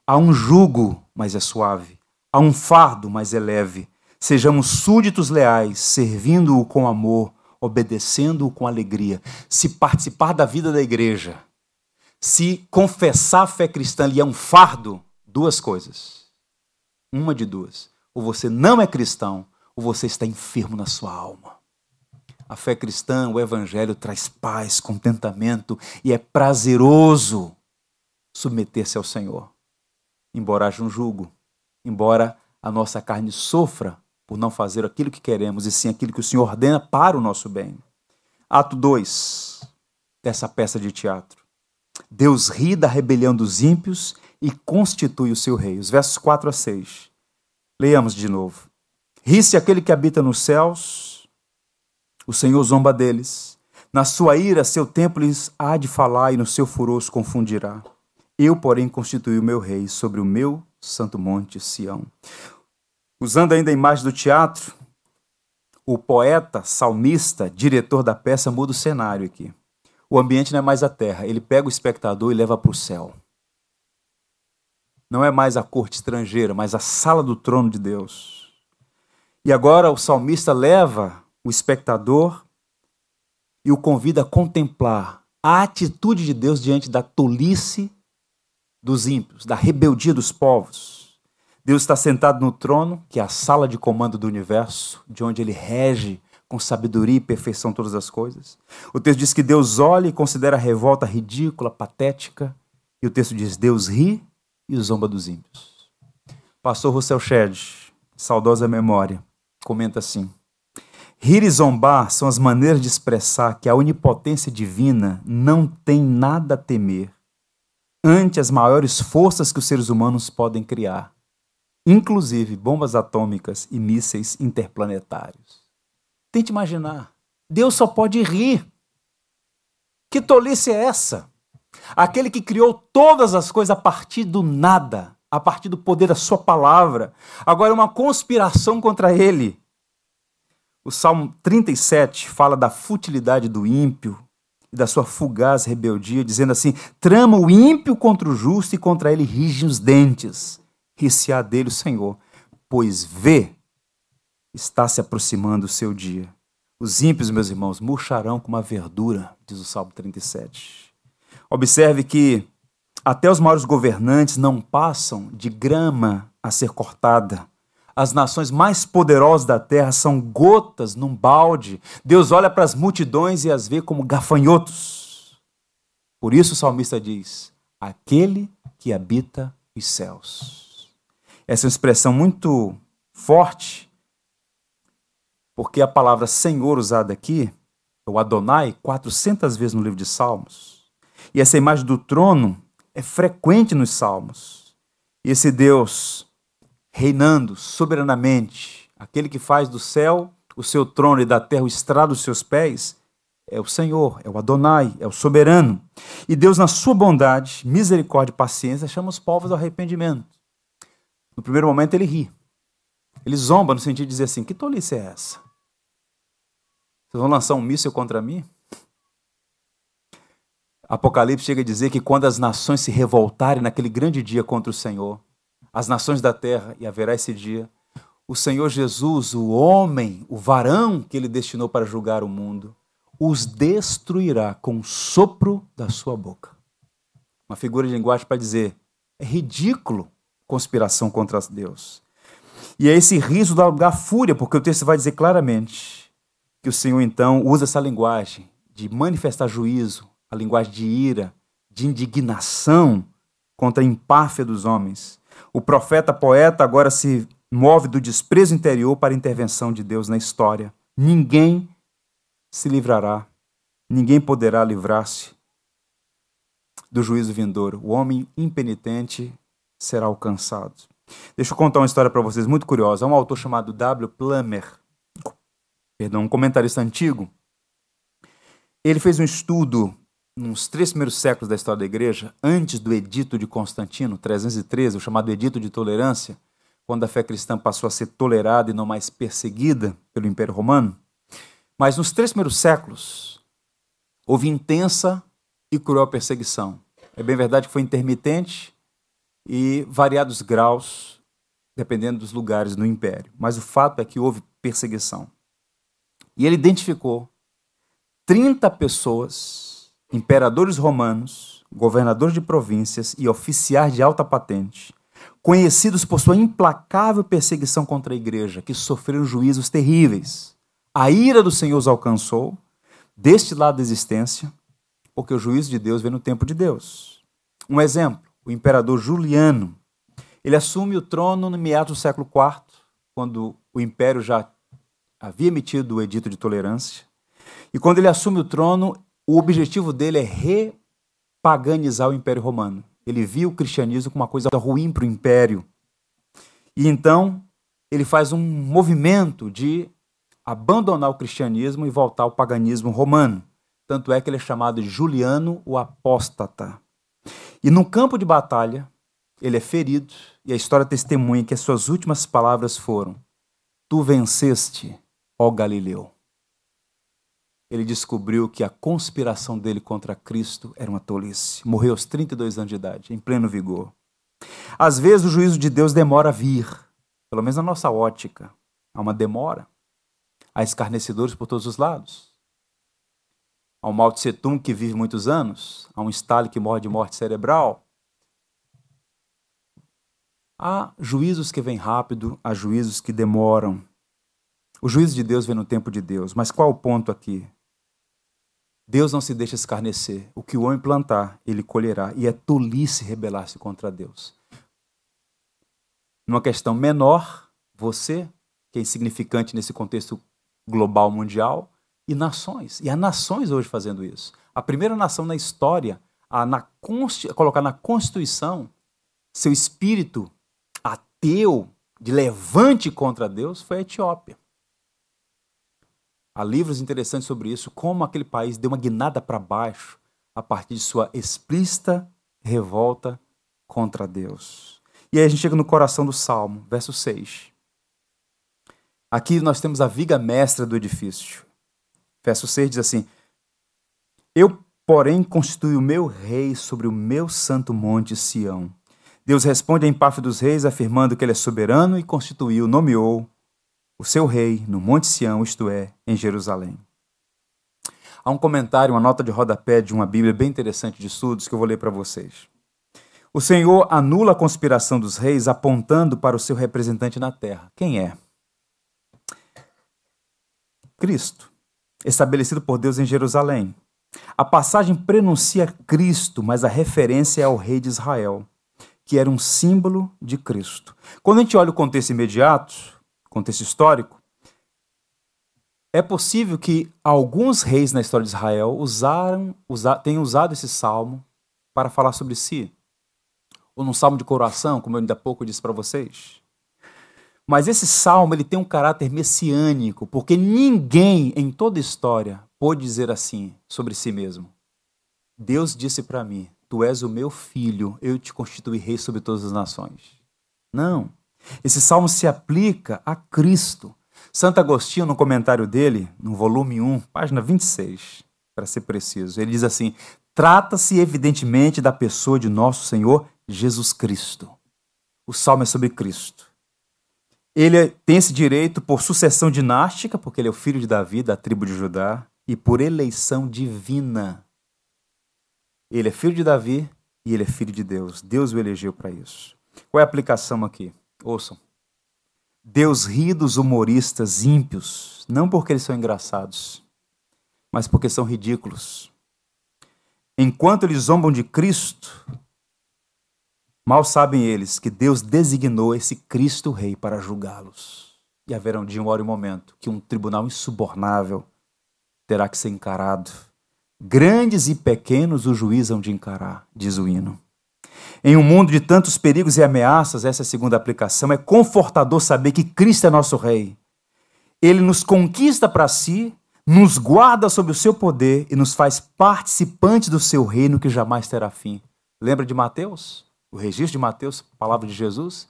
Há um jugo, mas é suave. Há um fardo, mas é leve. Sejamos súditos leais, servindo-o com amor, obedecendo-o com alegria. Se participar da vida da igreja, se confessar a fé cristã lhe é um fardo, duas coisas. Uma de duas. Ou você não é cristão, ou você está enfermo na sua alma. A fé cristã, o evangelho traz paz, contentamento e é prazeroso submeter-se ao Senhor. Embora haja um jugo, embora a nossa carne sofra por não fazer aquilo que queremos e sim aquilo que o Senhor ordena para o nosso bem. Ato 2 dessa peça de teatro. Deus ri da rebelião dos ímpios e constitui o seu rei. Os versos 4 a 6. Leiamos de novo. Ri-se aquele que habita nos céus, o Senhor zomba deles. Na sua ira, seu templo lhes há de falar e no seu furor os confundirá. Eu, porém, constituí o meu rei sobre o meu santo monte Sião. Usando ainda a imagem do teatro, o poeta, salmista, diretor da peça, muda o cenário aqui. O ambiente não é mais a terra, ele pega o espectador e leva para o céu. Não é mais a corte estrangeira, mas a sala do trono de Deus. E agora o salmista leva o espectador e o convida a contemplar a atitude de Deus diante da tolice dos ímpios, da rebeldia dos povos. Deus está sentado no trono, que é a sala de comando do universo, de onde ele rege com sabedoria e perfeição todas as coisas. O texto diz que Deus olha e considera a revolta ridícula, patética, e o texto diz: Deus ri e zomba dos ímpios. Pastor Russell Shedd, saudosa memória, comenta assim: Rir e zombar são as maneiras de expressar que a onipotência divina não tem nada a temer ante as maiores forças que os seres humanos podem criar, inclusive bombas atômicas e mísseis interplanetários. Tente imaginar. Deus só pode rir. Que tolice é essa? Aquele que criou todas as coisas a partir do nada a partir do poder da sua palavra. Agora, é uma conspiração contra ele. O Salmo 37 fala da futilidade do ímpio e da sua fugaz rebeldia, dizendo assim: trama o ímpio contra o justo e contra ele rigem os dentes. Ri-se-á dele o Senhor, pois vê, está se aproximando o seu dia. Os ímpios, meus irmãos, murcharão como a verdura, diz o Salmo 37. Observe que até os maiores governantes não passam de grama a ser cortada. As nações mais poderosas da terra são gotas num balde. Deus olha para as multidões e as vê como gafanhotos. Por isso o salmista diz: aquele que habita os céus. Essa é uma expressão muito forte porque a palavra Senhor usada aqui, o Adonai, 400 vezes no livro de Salmos. E essa imagem do trono é frequente nos Salmos. Esse Deus reinando soberanamente, aquele que faz do céu o seu trono e da terra o estrado dos seus pés, é o Senhor, é o Adonai, é o soberano. E Deus, na sua bondade, misericórdia e paciência, chama os povos ao arrependimento. No primeiro momento, ele ri. Ele zomba no sentido de dizer assim: que tolice é essa? Vocês vão lançar um míssil contra mim? Apocalipse chega a dizer que quando as nações se revoltarem naquele grande dia contra o Senhor, as nações da terra, e haverá esse dia, o Senhor Jesus, o homem, o varão que ele destinou para julgar o mundo, os destruirá com o sopro da sua boca. Uma figura de linguagem para dizer: é ridículo conspiração contra Deus. E é esse riso lugar à fúria, porque o texto vai dizer claramente que o Senhor então usa essa linguagem de manifestar juízo, a linguagem de ira, de indignação contra a empáfia dos homens. O profeta poeta agora se move do desprezo interior para a intervenção de Deus na história. Ninguém se livrará, ninguém poderá livrar-se do juízo vindouro. O homem impenitente será alcançado. Deixa eu contar uma história para vocês muito curiosa. Há um autor chamado W. Plummer, perdão, um comentarista antigo. Ele fez um estudo nos três primeiros séculos da história da igreja, antes do Edito de Constantino, 313, o chamado Edito de Tolerância, quando a fé cristã passou a ser tolerada e não mais perseguida pelo Império Romano. Mas nos três primeiros séculos, houve intensa e cruel perseguição. É bem verdade que foi intermitente e variados graus, dependendo dos lugares no império. Mas o fato é que houve perseguição. E ele identificou 30 pessoas imperadores romanos, governadores de províncias e oficiais de alta patente, conhecidos por sua implacável perseguição contra a igreja, que sofreram juízos terríveis. A ira do Senhor os alcançou deste lado da existência, porque o juízo de Deus vem no tempo de Deus. Um exemplo, o imperador Juliano. Ele assume o trono no meados do século IV, quando o império já havia emitido o edito de tolerância. E quando ele assume o trono, o objetivo dele é repaganizar o Império Romano. Ele viu o cristianismo como uma coisa ruim para o império. E então ele faz um movimento de abandonar o cristianismo e voltar ao paganismo romano. Tanto é que ele é chamado de Juliano o Apóstata. E no campo de batalha, ele é ferido e a história testemunha que as suas últimas palavras foram: Tu venceste, ó Galileu ele descobriu que a conspiração dele contra Cristo era uma tolice. Morreu aos 32 anos de idade, em pleno vigor. Às vezes o juízo de Deus demora a vir, pelo menos na nossa ótica. Há uma demora. Há escarnecedores por todos os lados. Há um Mao Tse Tung que vive muitos anos. Há um Stalin que morre de morte cerebral. Há juízos que vêm rápido, há juízos que demoram. O juízo de Deus vem no tempo de Deus. Mas qual o ponto aqui? Deus não se deixa escarnecer. O que o homem plantar, ele colherá. E é tolice rebelar-se contra Deus. Numa questão menor, você, que é insignificante nesse contexto global mundial, e nações. E há nações hoje fazendo isso. A primeira nação na história a na, colocar na Constituição seu espírito ateu de levante contra Deus foi a Etiópia. Há livros interessantes sobre isso, como aquele país deu uma guinada para baixo a partir de sua explícita revolta contra Deus. E aí a gente chega no coração do Salmo, verso 6. Aqui nós temos a viga mestra do edifício. Verso 6 diz assim: Eu, porém, constitui o meu rei sobre o meu santo monte Sião. Deus responde à empáfia dos reis, afirmando que ele é soberano e constituiu, nomeou o seu rei no Monte Sião, isto é, em Jerusalém. Há um comentário, uma nota de rodapé de uma Bíblia bem interessante de estudos que eu vou ler para vocês. O Senhor anula a conspiração dos reis apontando para o seu representante na terra. Quem é? Cristo, estabelecido por Deus em Jerusalém. A passagem prenuncia Cristo, mas a referência é ao rei de Israel, que era um símbolo de Cristo. Quando a gente olha o contexto imediato, contexto histórico, É possível que alguns reis na história de Israel usaram, usa, tenham usado esse salmo para falar sobre si. Ou num salmo de coração, como eu ainda há pouco disse para vocês. Mas esse salmo ele tem um caráter messiânico, porque ninguém em toda a história pôde dizer assim sobre si mesmo. Deus disse para mim: Tu és o meu filho, eu te constituí rei sobre todas as nações. Não. Esse salmo se aplica a Cristo. Santo Agostinho, no comentário dele, no volume 1, página 26, para ser preciso, ele diz assim: Trata-se evidentemente da pessoa de nosso Senhor Jesus Cristo. O salmo é sobre Cristo. Ele tem esse direito por sucessão dinástica, porque ele é o filho de Davi, da tribo de Judá, e por eleição divina. Ele é filho de Davi e ele é filho de Deus. Deus o elegeu para isso. Qual é a aplicação aqui? Ouçam. Deus ri dos humoristas ímpios, não porque eles são engraçados, mas porque são ridículos. Enquanto eles zombam de Cristo, Mal sabem eles que Deus designou esse Cristo Rei para julgá-los. E haverá um dia, uma hora e um momento que um tribunal insubornável terá que ser encarado. Grandes e pequenos o juiz hão de encarar, diz o hino. Em um mundo de tantos perigos e ameaças, essa é segunda aplicação, é confortador saber que Cristo é nosso Rei. Ele nos conquista para si, nos guarda sob o seu poder e nos faz participantes do seu reino que jamais terá fim. Lembra de Mateus? o registro de Mateus, palavra de Jesus,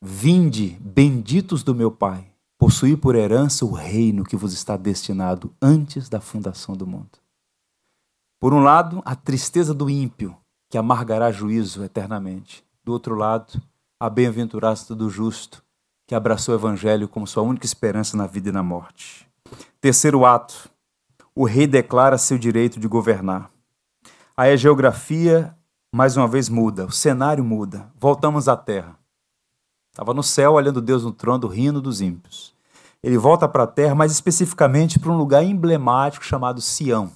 vinde, benditos do meu Pai, possuí por herança o reino que vos está destinado antes da fundação do mundo. Por um lado, a tristeza do ímpio, que amargará juízo eternamente. Do outro lado, a bem-aventurança do justo, que abraçou o evangelho como sua única esperança na vida e na morte. Terceiro ato, o rei declara seu direito de governar. Aí a geografia mais uma vez muda, o cenário muda. Voltamos à terra. Estava no céu, olhando Deus no trono, rindo dos ímpios. Ele volta para a terra, mais especificamente para um lugar emblemático chamado Sião.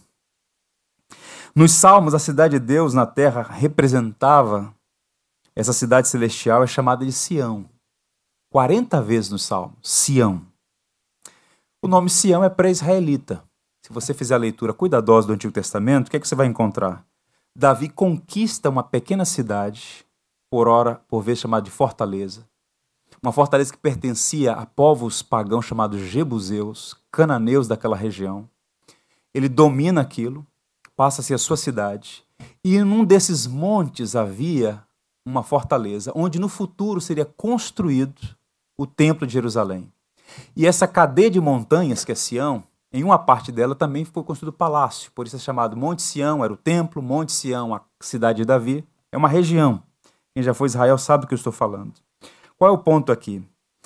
Nos Salmos, a cidade de Deus na terra representava essa cidade celestial, é chamada de Sião. 40 vezes no Salmo, Sião. O nome Sião é pré-israelita. Se você fizer a leitura cuidadosa do Antigo Testamento, o que, é que você vai encontrar? Davi conquista uma pequena cidade, por hora, por vez chamada de Fortaleza, uma fortaleza que pertencia a povos pagãos chamados Jebuseus, cananeus daquela região. Ele domina aquilo, passa a ser a sua cidade, e em um desses montes havia uma fortaleza, onde no futuro seria construído o Templo de Jerusalém. E essa cadeia de montanhas, que é Sião, em uma parte dela também foi construído o palácio, por isso é chamado Monte Sião, era o templo, Monte Sião, a cidade de Davi. É uma região. Quem já foi Israel sabe do que eu estou falando. Qual é o ponto aqui?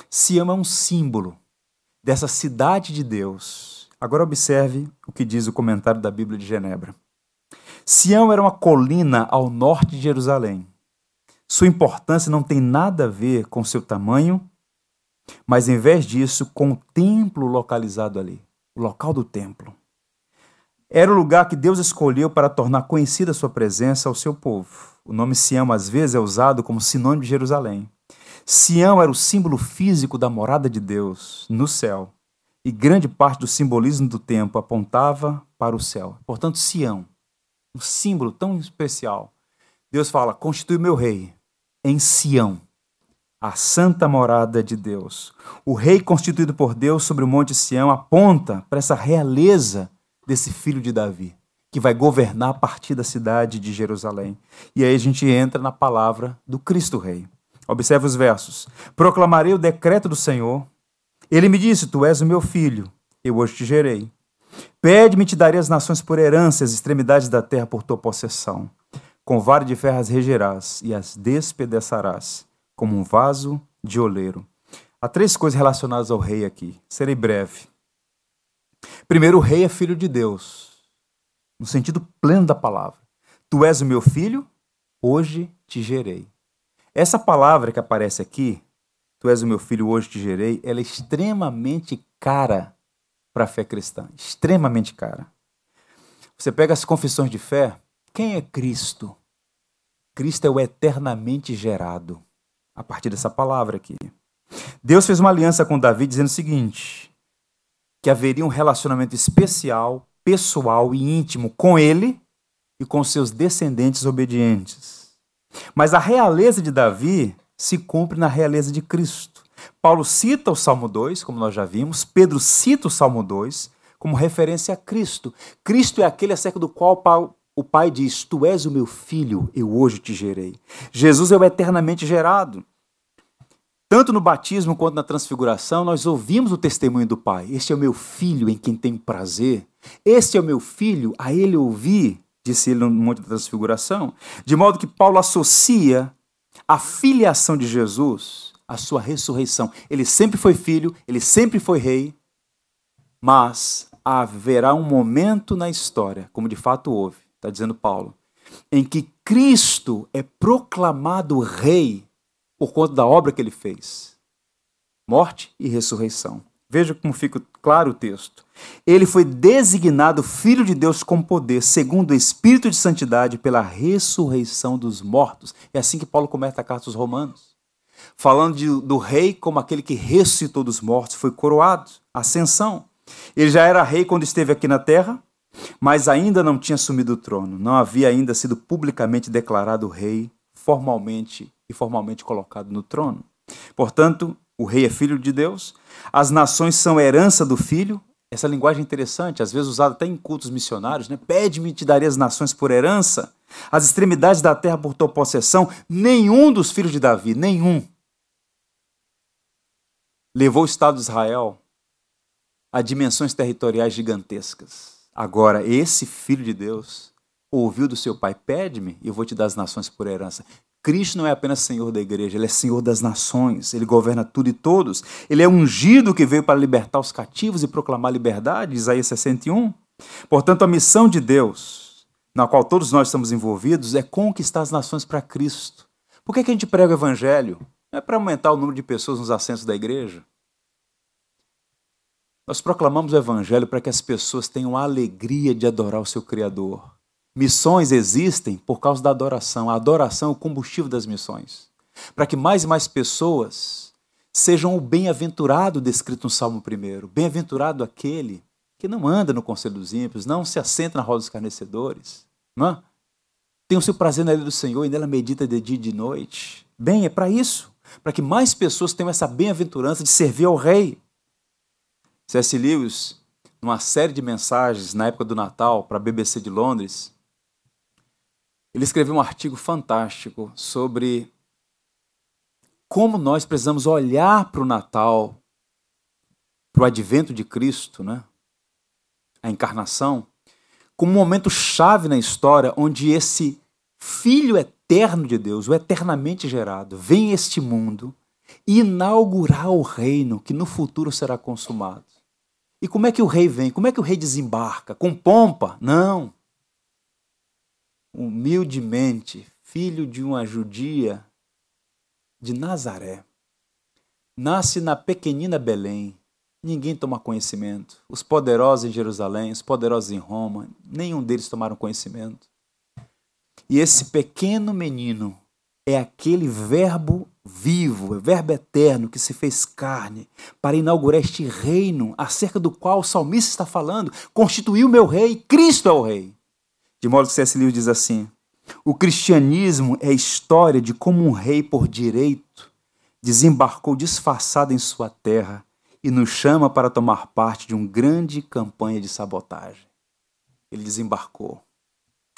Sião é um símbolo dessa cidade de Deus. Agora observe o que diz o comentário da Bíblia de Genebra. Sião era uma colina ao norte de Jerusalém. Sua importância não tem nada a ver com seu tamanho, mas em vez disso, com o templo localizado ali o local do templo. Era o lugar que Deus escolheu para tornar conhecida a sua presença ao seu povo. O nome Sião às vezes é usado como sinônimo de Jerusalém. Sião era o símbolo físico da morada de Deus no céu, e grande parte do simbolismo do templo apontava para o céu. Portanto, Sião, um símbolo tão especial. Deus fala: "Constitui meu rei em Sião" a santa morada de Deus. O rei constituído por Deus sobre o monte Sião aponta para essa realeza desse filho de Davi, que vai governar a partir da cidade de Jerusalém. E aí a gente entra na palavra do Cristo Rei. Observe os versos. Proclamarei o decreto do Senhor. Ele me disse: Tu és o meu filho, eu hoje te gerei. Pede-me, te darei as nações por herança, as extremidades da terra por tua possessão. Com vara de ferro as regerás e as despedaçarás como um vaso de oleiro. Há três coisas relacionadas ao rei aqui. Serei breve. Primeiro, o rei é filho de Deus, no sentido pleno da palavra. Tu és o meu filho, hoje te gerei. Essa palavra que aparece aqui, tu és o meu filho, hoje te gerei, ela é extremamente cara para a fé cristã. Extremamente cara. Você pega as confissões de fé, quem é Cristo? Cristo é o eternamente gerado a partir dessa palavra aqui. Deus fez uma aliança com Davi dizendo o seguinte: que haveria um relacionamento especial, pessoal e íntimo com ele e com seus descendentes obedientes. Mas a realeza de Davi se cumpre na realeza de Cristo. Paulo cita o Salmo 2, como nós já vimos, Pedro cita o Salmo 2 como referência a Cristo. Cristo é aquele acerca do qual o Pai diz: Tu és o meu filho, eu hoje te gerei. Jesus é o eternamente gerado. Tanto no batismo quanto na transfiguração, nós ouvimos o testemunho do Pai. Este é o meu filho em quem tenho prazer. Este é o meu filho, a ele ouvi, disse ele no Monte da Transfiguração. De modo que Paulo associa a filiação de Jesus à sua ressurreição. Ele sempre foi filho, ele sempre foi rei, mas haverá um momento na história, como de fato houve, está dizendo Paulo, em que Cristo é proclamado rei por conta da obra que ele fez. Morte e ressurreição. Veja como fica claro o texto. Ele foi designado Filho de Deus com poder, segundo o Espírito de Santidade, pela ressurreição dos mortos. É assim que Paulo começa a carta aos Romanos. Falando de, do rei como aquele que ressuscitou dos mortos, foi coroado, ascensão. Ele já era rei quando esteve aqui na terra, mas ainda não tinha assumido o trono. Não havia ainda sido publicamente declarado rei, formalmente e formalmente colocado no trono. Portanto, o rei é filho de Deus, as nações são herança do filho. Essa linguagem é interessante, às vezes usada até em cultos missionários, né? Pede-me te darei as nações por herança, as extremidades da terra por tua possessão. Nenhum dos filhos de Davi, nenhum, levou o Estado de Israel a dimensões territoriais gigantescas. Agora, esse filho de Deus ouviu do seu pai: pede-me e eu vou te dar as nações por herança. Cristo não é apenas Senhor da igreja, ele é Senhor das nações, ele governa tudo e todos. Ele é ungido que veio para libertar os cativos e proclamar liberdade, Isaías 61. Portanto, a missão de Deus, na qual todos nós estamos envolvidos, é conquistar as nações para Cristo. Por que, que a gente prega o evangelho? Não é para aumentar o número de pessoas nos assentos da igreja. Nós proclamamos o evangelho para que as pessoas tenham a alegria de adorar o seu Criador Missões existem por causa da adoração. A adoração é o combustível das missões. Para que mais e mais pessoas sejam o bem-aventurado descrito no Salmo 1. Bem-aventurado aquele que não anda no conselho dos ímpios, não se assenta na roda dos carnecedores, não é? tem o seu prazer na lei do Senhor e nela medita de dia e de noite. Bem, é para isso, para que mais pessoas tenham essa bem-aventurança de servir ao Rei. C.S. Lewis, numa série de mensagens na época do Natal para a BBC de Londres, ele escreveu um artigo fantástico sobre como nós precisamos olhar para o Natal, para o advento de Cristo, né? a encarnação, como um momento chave na história onde esse Filho eterno de Deus, o eternamente gerado, vem este mundo inaugurar o reino que no futuro será consumado. E como é que o rei vem? Como é que o rei desembarca? Com pompa? Não humildemente, filho de uma judia de Nazaré. Nasce na pequenina Belém. Ninguém toma conhecimento. Os poderosos em Jerusalém, os poderosos em Roma, nenhum deles tomaram conhecimento. E esse pequeno menino é aquele verbo vivo, verbo eterno que se fez carne para inaugurar este reino acerca do qual o salmista está falando. Constituiu meu rei, Cristo é o rei. De modo que C.S. Lewis diz assim: o cristianismo é a história de como um rei por direito desembarcou disfarçado em sua terra e nos chama para tomar parte de uma grande campanha de sabotagem. Ele desembarcou.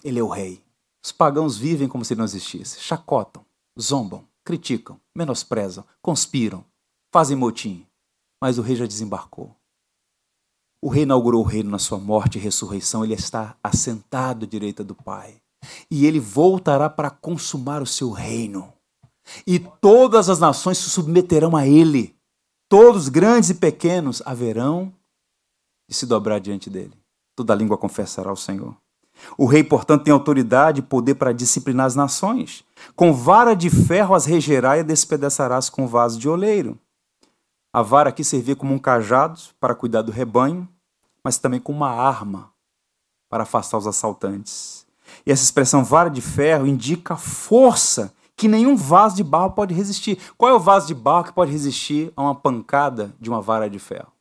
Ele é o rei. Os pagãos vivem como se não existisse, chacotam, zombam, criticam, menosprezam, conspiram, fazem motim. Mas o rei já desembarcou. O rei inaugurou o reino na sua morte e ressurreição, ele está assentado à direita do Pai. E ele voltará para consumar o seu reino. E todas as nações se submeterão a ele. Todos, grandes e pequenos, haverão de se dobrar diante dele. Toda língua confessará ao Senhor. O rei, portanto, tem autoridade e poder para disciplinar as nações. Com vara de ferro as regerá e despedaçarás com vaso de oleiro. A vara aqui servia como um cajado para cuidar do rebanho, mas também como uma arma para afastar os assaltantes. E essa expressão vara de ferro indica força que nenhum vaso de barro pode resistir. Qual é o vaso de barro que pode resistir a uma pancada de uma vara de ferro?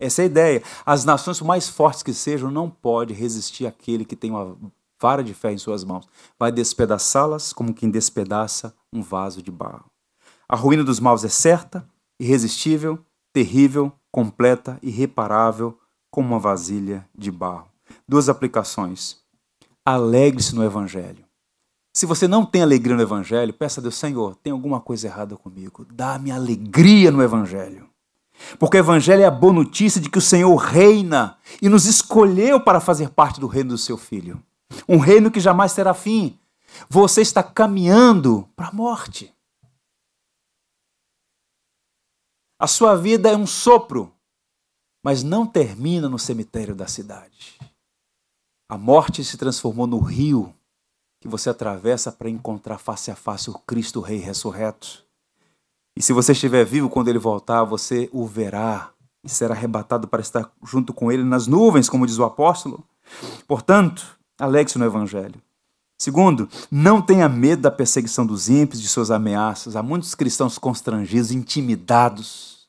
Essa é a ideia. As nações, por mais fortes que sejam, não pode resistir àquele que tem uma vara de ferro em suas mãos. Vai despedaçá-las como quem despedaça um vaso de barro. A ruína dos maus é certa, irresistível, terrível, completa, irreparável, como uma vasilha de barro. Duas aplicações. Alegre-se no Evangelho. Se você não tem alegria no Evangelho, peça a Deus, Senhor, tem alguma coisa errada comigo. Dá-me alegria no Evangelho. Porque o Evangelho é a boa notícia de que o Senhor reina e nos escolheu para fazer parte do reino do seu Filho. Um reino que jamais terá fim. Você está caminhando para a morte. A sua vida é um sopro, mas não termina no cemitério da cidade. A morte se transformou no rio que você atravessa para encontrar face a face o Cristo Rei ressurreto. E se você estiver vivo quando ele voltar, você o verá e será arrebatado para estar junto com ele nas nuvens, como diz o apóstolo. Portanto, alegre-se no Evangelho. Segundo, não tenha medo da perseguição dos ímpios, de suas ameaças. Há muitos cristãos constrangidos, intimidados.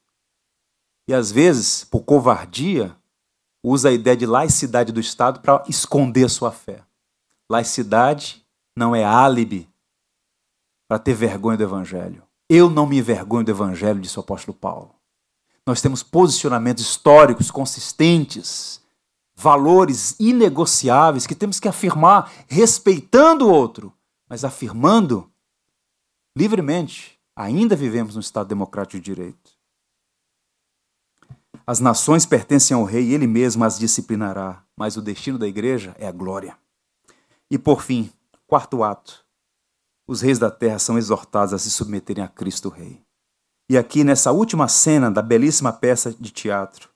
E às vezes, por covardia, usa a ideia de laicidade do Estado para esconder sua fé. Laicidade não é álibi para ter vergonha do Evangelho. Eu não me envergonho do Evangelho, disse o apóstolo Paulo. Nós temos posicionamentos históricos consistentes, valores inegociáveis que temos que afirmar, respeitando o outro, mas afirmando livremente. Ainda vivemos num Estado democrático de direito. As nações pertencem ao rei e ele mesmo as disciplinará, mas o destino da igreja é a glória. E por fim, quarto ato, os reis da terra são exortados a se submeterem a Cristo Rei. E aqui, nessa última cena da belíssima peça de teatro,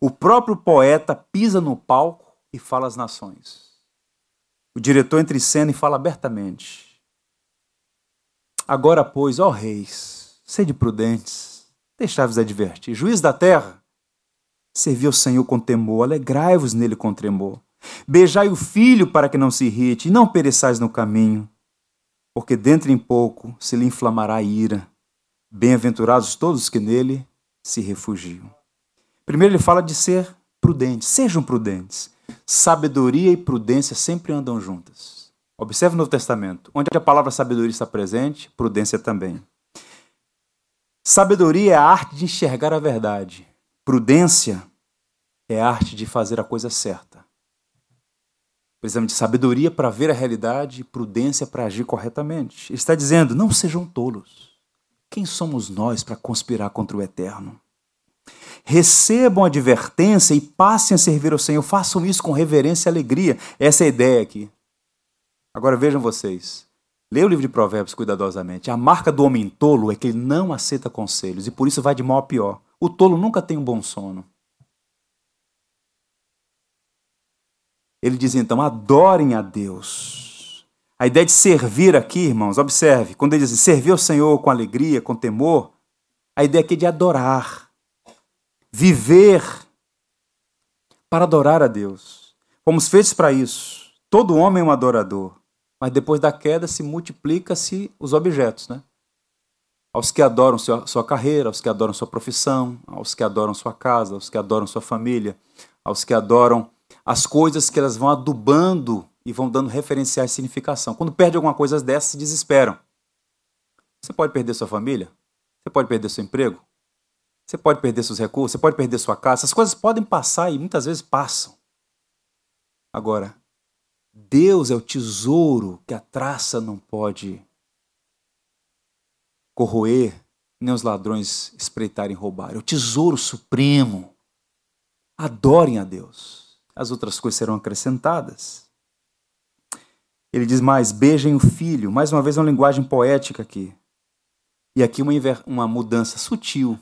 o próprio poeta pisa no palco e fala às nações. O diretor entra em cena e fala abertamente: Agora, pois, ó reis, sede prudentes, deixai-vos advertir, juiz da terra, servi ao Senhor com temor, alegrai-vos nele com tremor. Beijai o filho para que não se irrite, e não pereçais no caminho porque dentro em pouco se lhe inflamará a ira. Bem-aventurados todos que nele se refugiam. Primeiro ele fala de ser prudentes. Sejam prudentes. Sabedoria e prudência sempre andam juntas. Observe o Novo Testamento. Onde a palavra sabedoria está presente, prudência também. Sabedoria é a arte de enxergar a verdade. Prudência é a arte de fazer a coisa certa. Precisamos de sabedoria para ver a realidade e prudência para agir corretamente. Ele está dizendo: não sejam tolos. Quem somos nós para conspirar contra o eterno? Recebam a advertência e passem a servir ao Senhor. Façam isso com reverência e alegria. Essa é a ideia aqui. Agora vejam vocês. Leia o livro de Provérbios cuidadosamente. A marca do homem tolo é que ele não aceita conselhos e por isso vai de mal a pior. O tolo nunca tem um bom sono. Ele diz então: adorem a Deus. A ideia de servir aqui, irmãos, observe, quando ele diz servir ao Senhor com alegria, com temor, a ideia aqui é de adorar, viver para adorar a Deus. Fomos feitos para isso. Todo homem é um adorador, mas depois da queda se multiplica-se os objetos, né? Aos que adoram sua carreira, aos que adoram sua profissão, aos que adoram sua casa, aos que adoram sua família, aos que adoram as coisas que elas vão adubando e vão dando referenciais de significação. Quando perde alguma coisa dessas, se desesperam. Você pode perder sua família, você pode perder seu emprego, você pode perder seus recursos, você pode perder sua casa. Essas coisas podem passar e muitas vezes passam. Agora, Deus é o tesouro que a traça não pode corroer, nem os ladrões espreitarem roubar. É o tesouro supremo. Adorem a Deus as outras coisas serão acrescentadas. Ele diz mais: beijem o filho. Mais uma vez, uma linguagem poética aqui. E aqui uma, uma mudança sutil.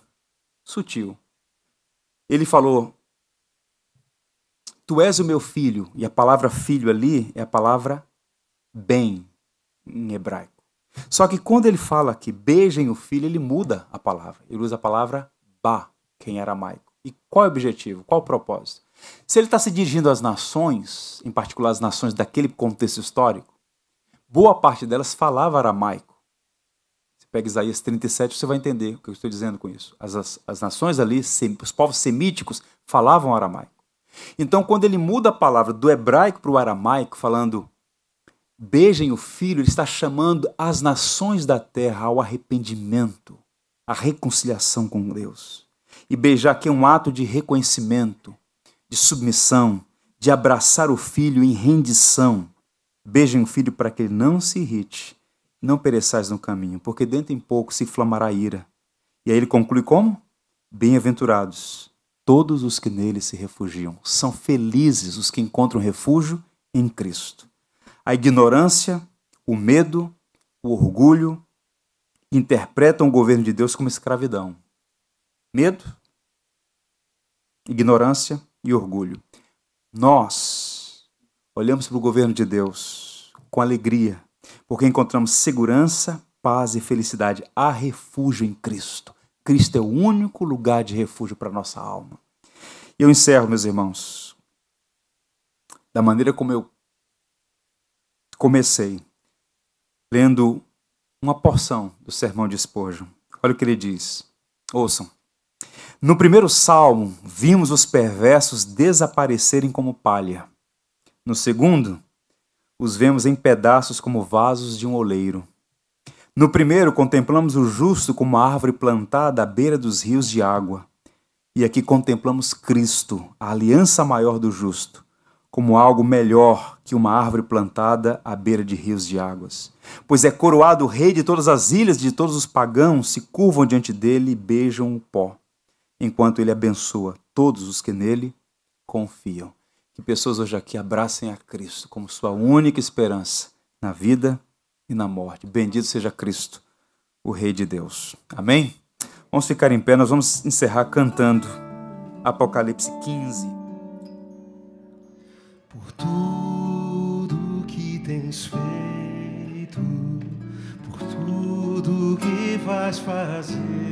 Sutil. Ele falou: Tu és o meu filho. E a palavra filho ali é a palavra bem, em hebraico. Só que quando ele fala que beijem o filho, ele muda a palavra. Ele usa a palavra ba, que é em aramaico. E qual é o objetivo? Qual é o propósito? Se ele está se dirigindo às nações, em particular às nações daquele contexto histórico, boa parte delas falava aramaico. Pega Isaías 37, você vai entender o que eu estou dizendo com isso. As, as, as nações ali, os povos semíticos, falavam aramaico. Então, quando ele muda a palavra do hebraico para o aramaico, falando beijem o filho, ele está chamando as nações da terra ao arrependimento, à reconciliação com Deus. E beijar aqui é um ato de reconhecimento, de submissão, de abraçar o filho em rendição. Beijem o filho para que ele não se irrite, não pereçais no caminho, porque dentro em pouco se inflamará a ira. E aí ele conclui como? Bem-aventurados todos os que nele se refugiam. São felizes os que encontram refúgio em Cristo. A ignorância, o medo, o orgulho interpretam o governo de Deus como escravidão. Medo, ignorância e orgulho. Nós olhamos para o governo de Deus com alegria, porque encontramos segurança, paz e felicidade. Há refúgio em Cristo. Cristo é o único lugar de refúgio para a nossa alma. E eu encerro, meus irmãos, da maneira como eu comecei, lendo uma porção do sermão de Spurgeon. Olha o que ele diz. Ouçam. No primeiro salmo, vimos os perversos desaparecerem como palha. No segundo, os vemos em pedaços como vasos de um oleiro. No primeiro, contemplamos o justo como árvore plantada à beira dos rios de água. E aqui contemplamos Cristo, a aliança maior do justo, como algo melhor que uma árvore plantada à beira de rios de águas. Pois é coroado o rei de todas as ilhas, de todos os pagãos se curvam diante dele e beijam o pó, enquanto ele abençoa todos os que nele confiam. Que pessoas hoje aqui abracem a Cristo como sua única esperança na vida e na morte. Bendito seja Cristo, o Rei de Deus. Amém? Vamos ficar em pé, nós vamos encerrar cantando Apocalipse 15. Por tudo que tens feito, por tudo que vais fazer,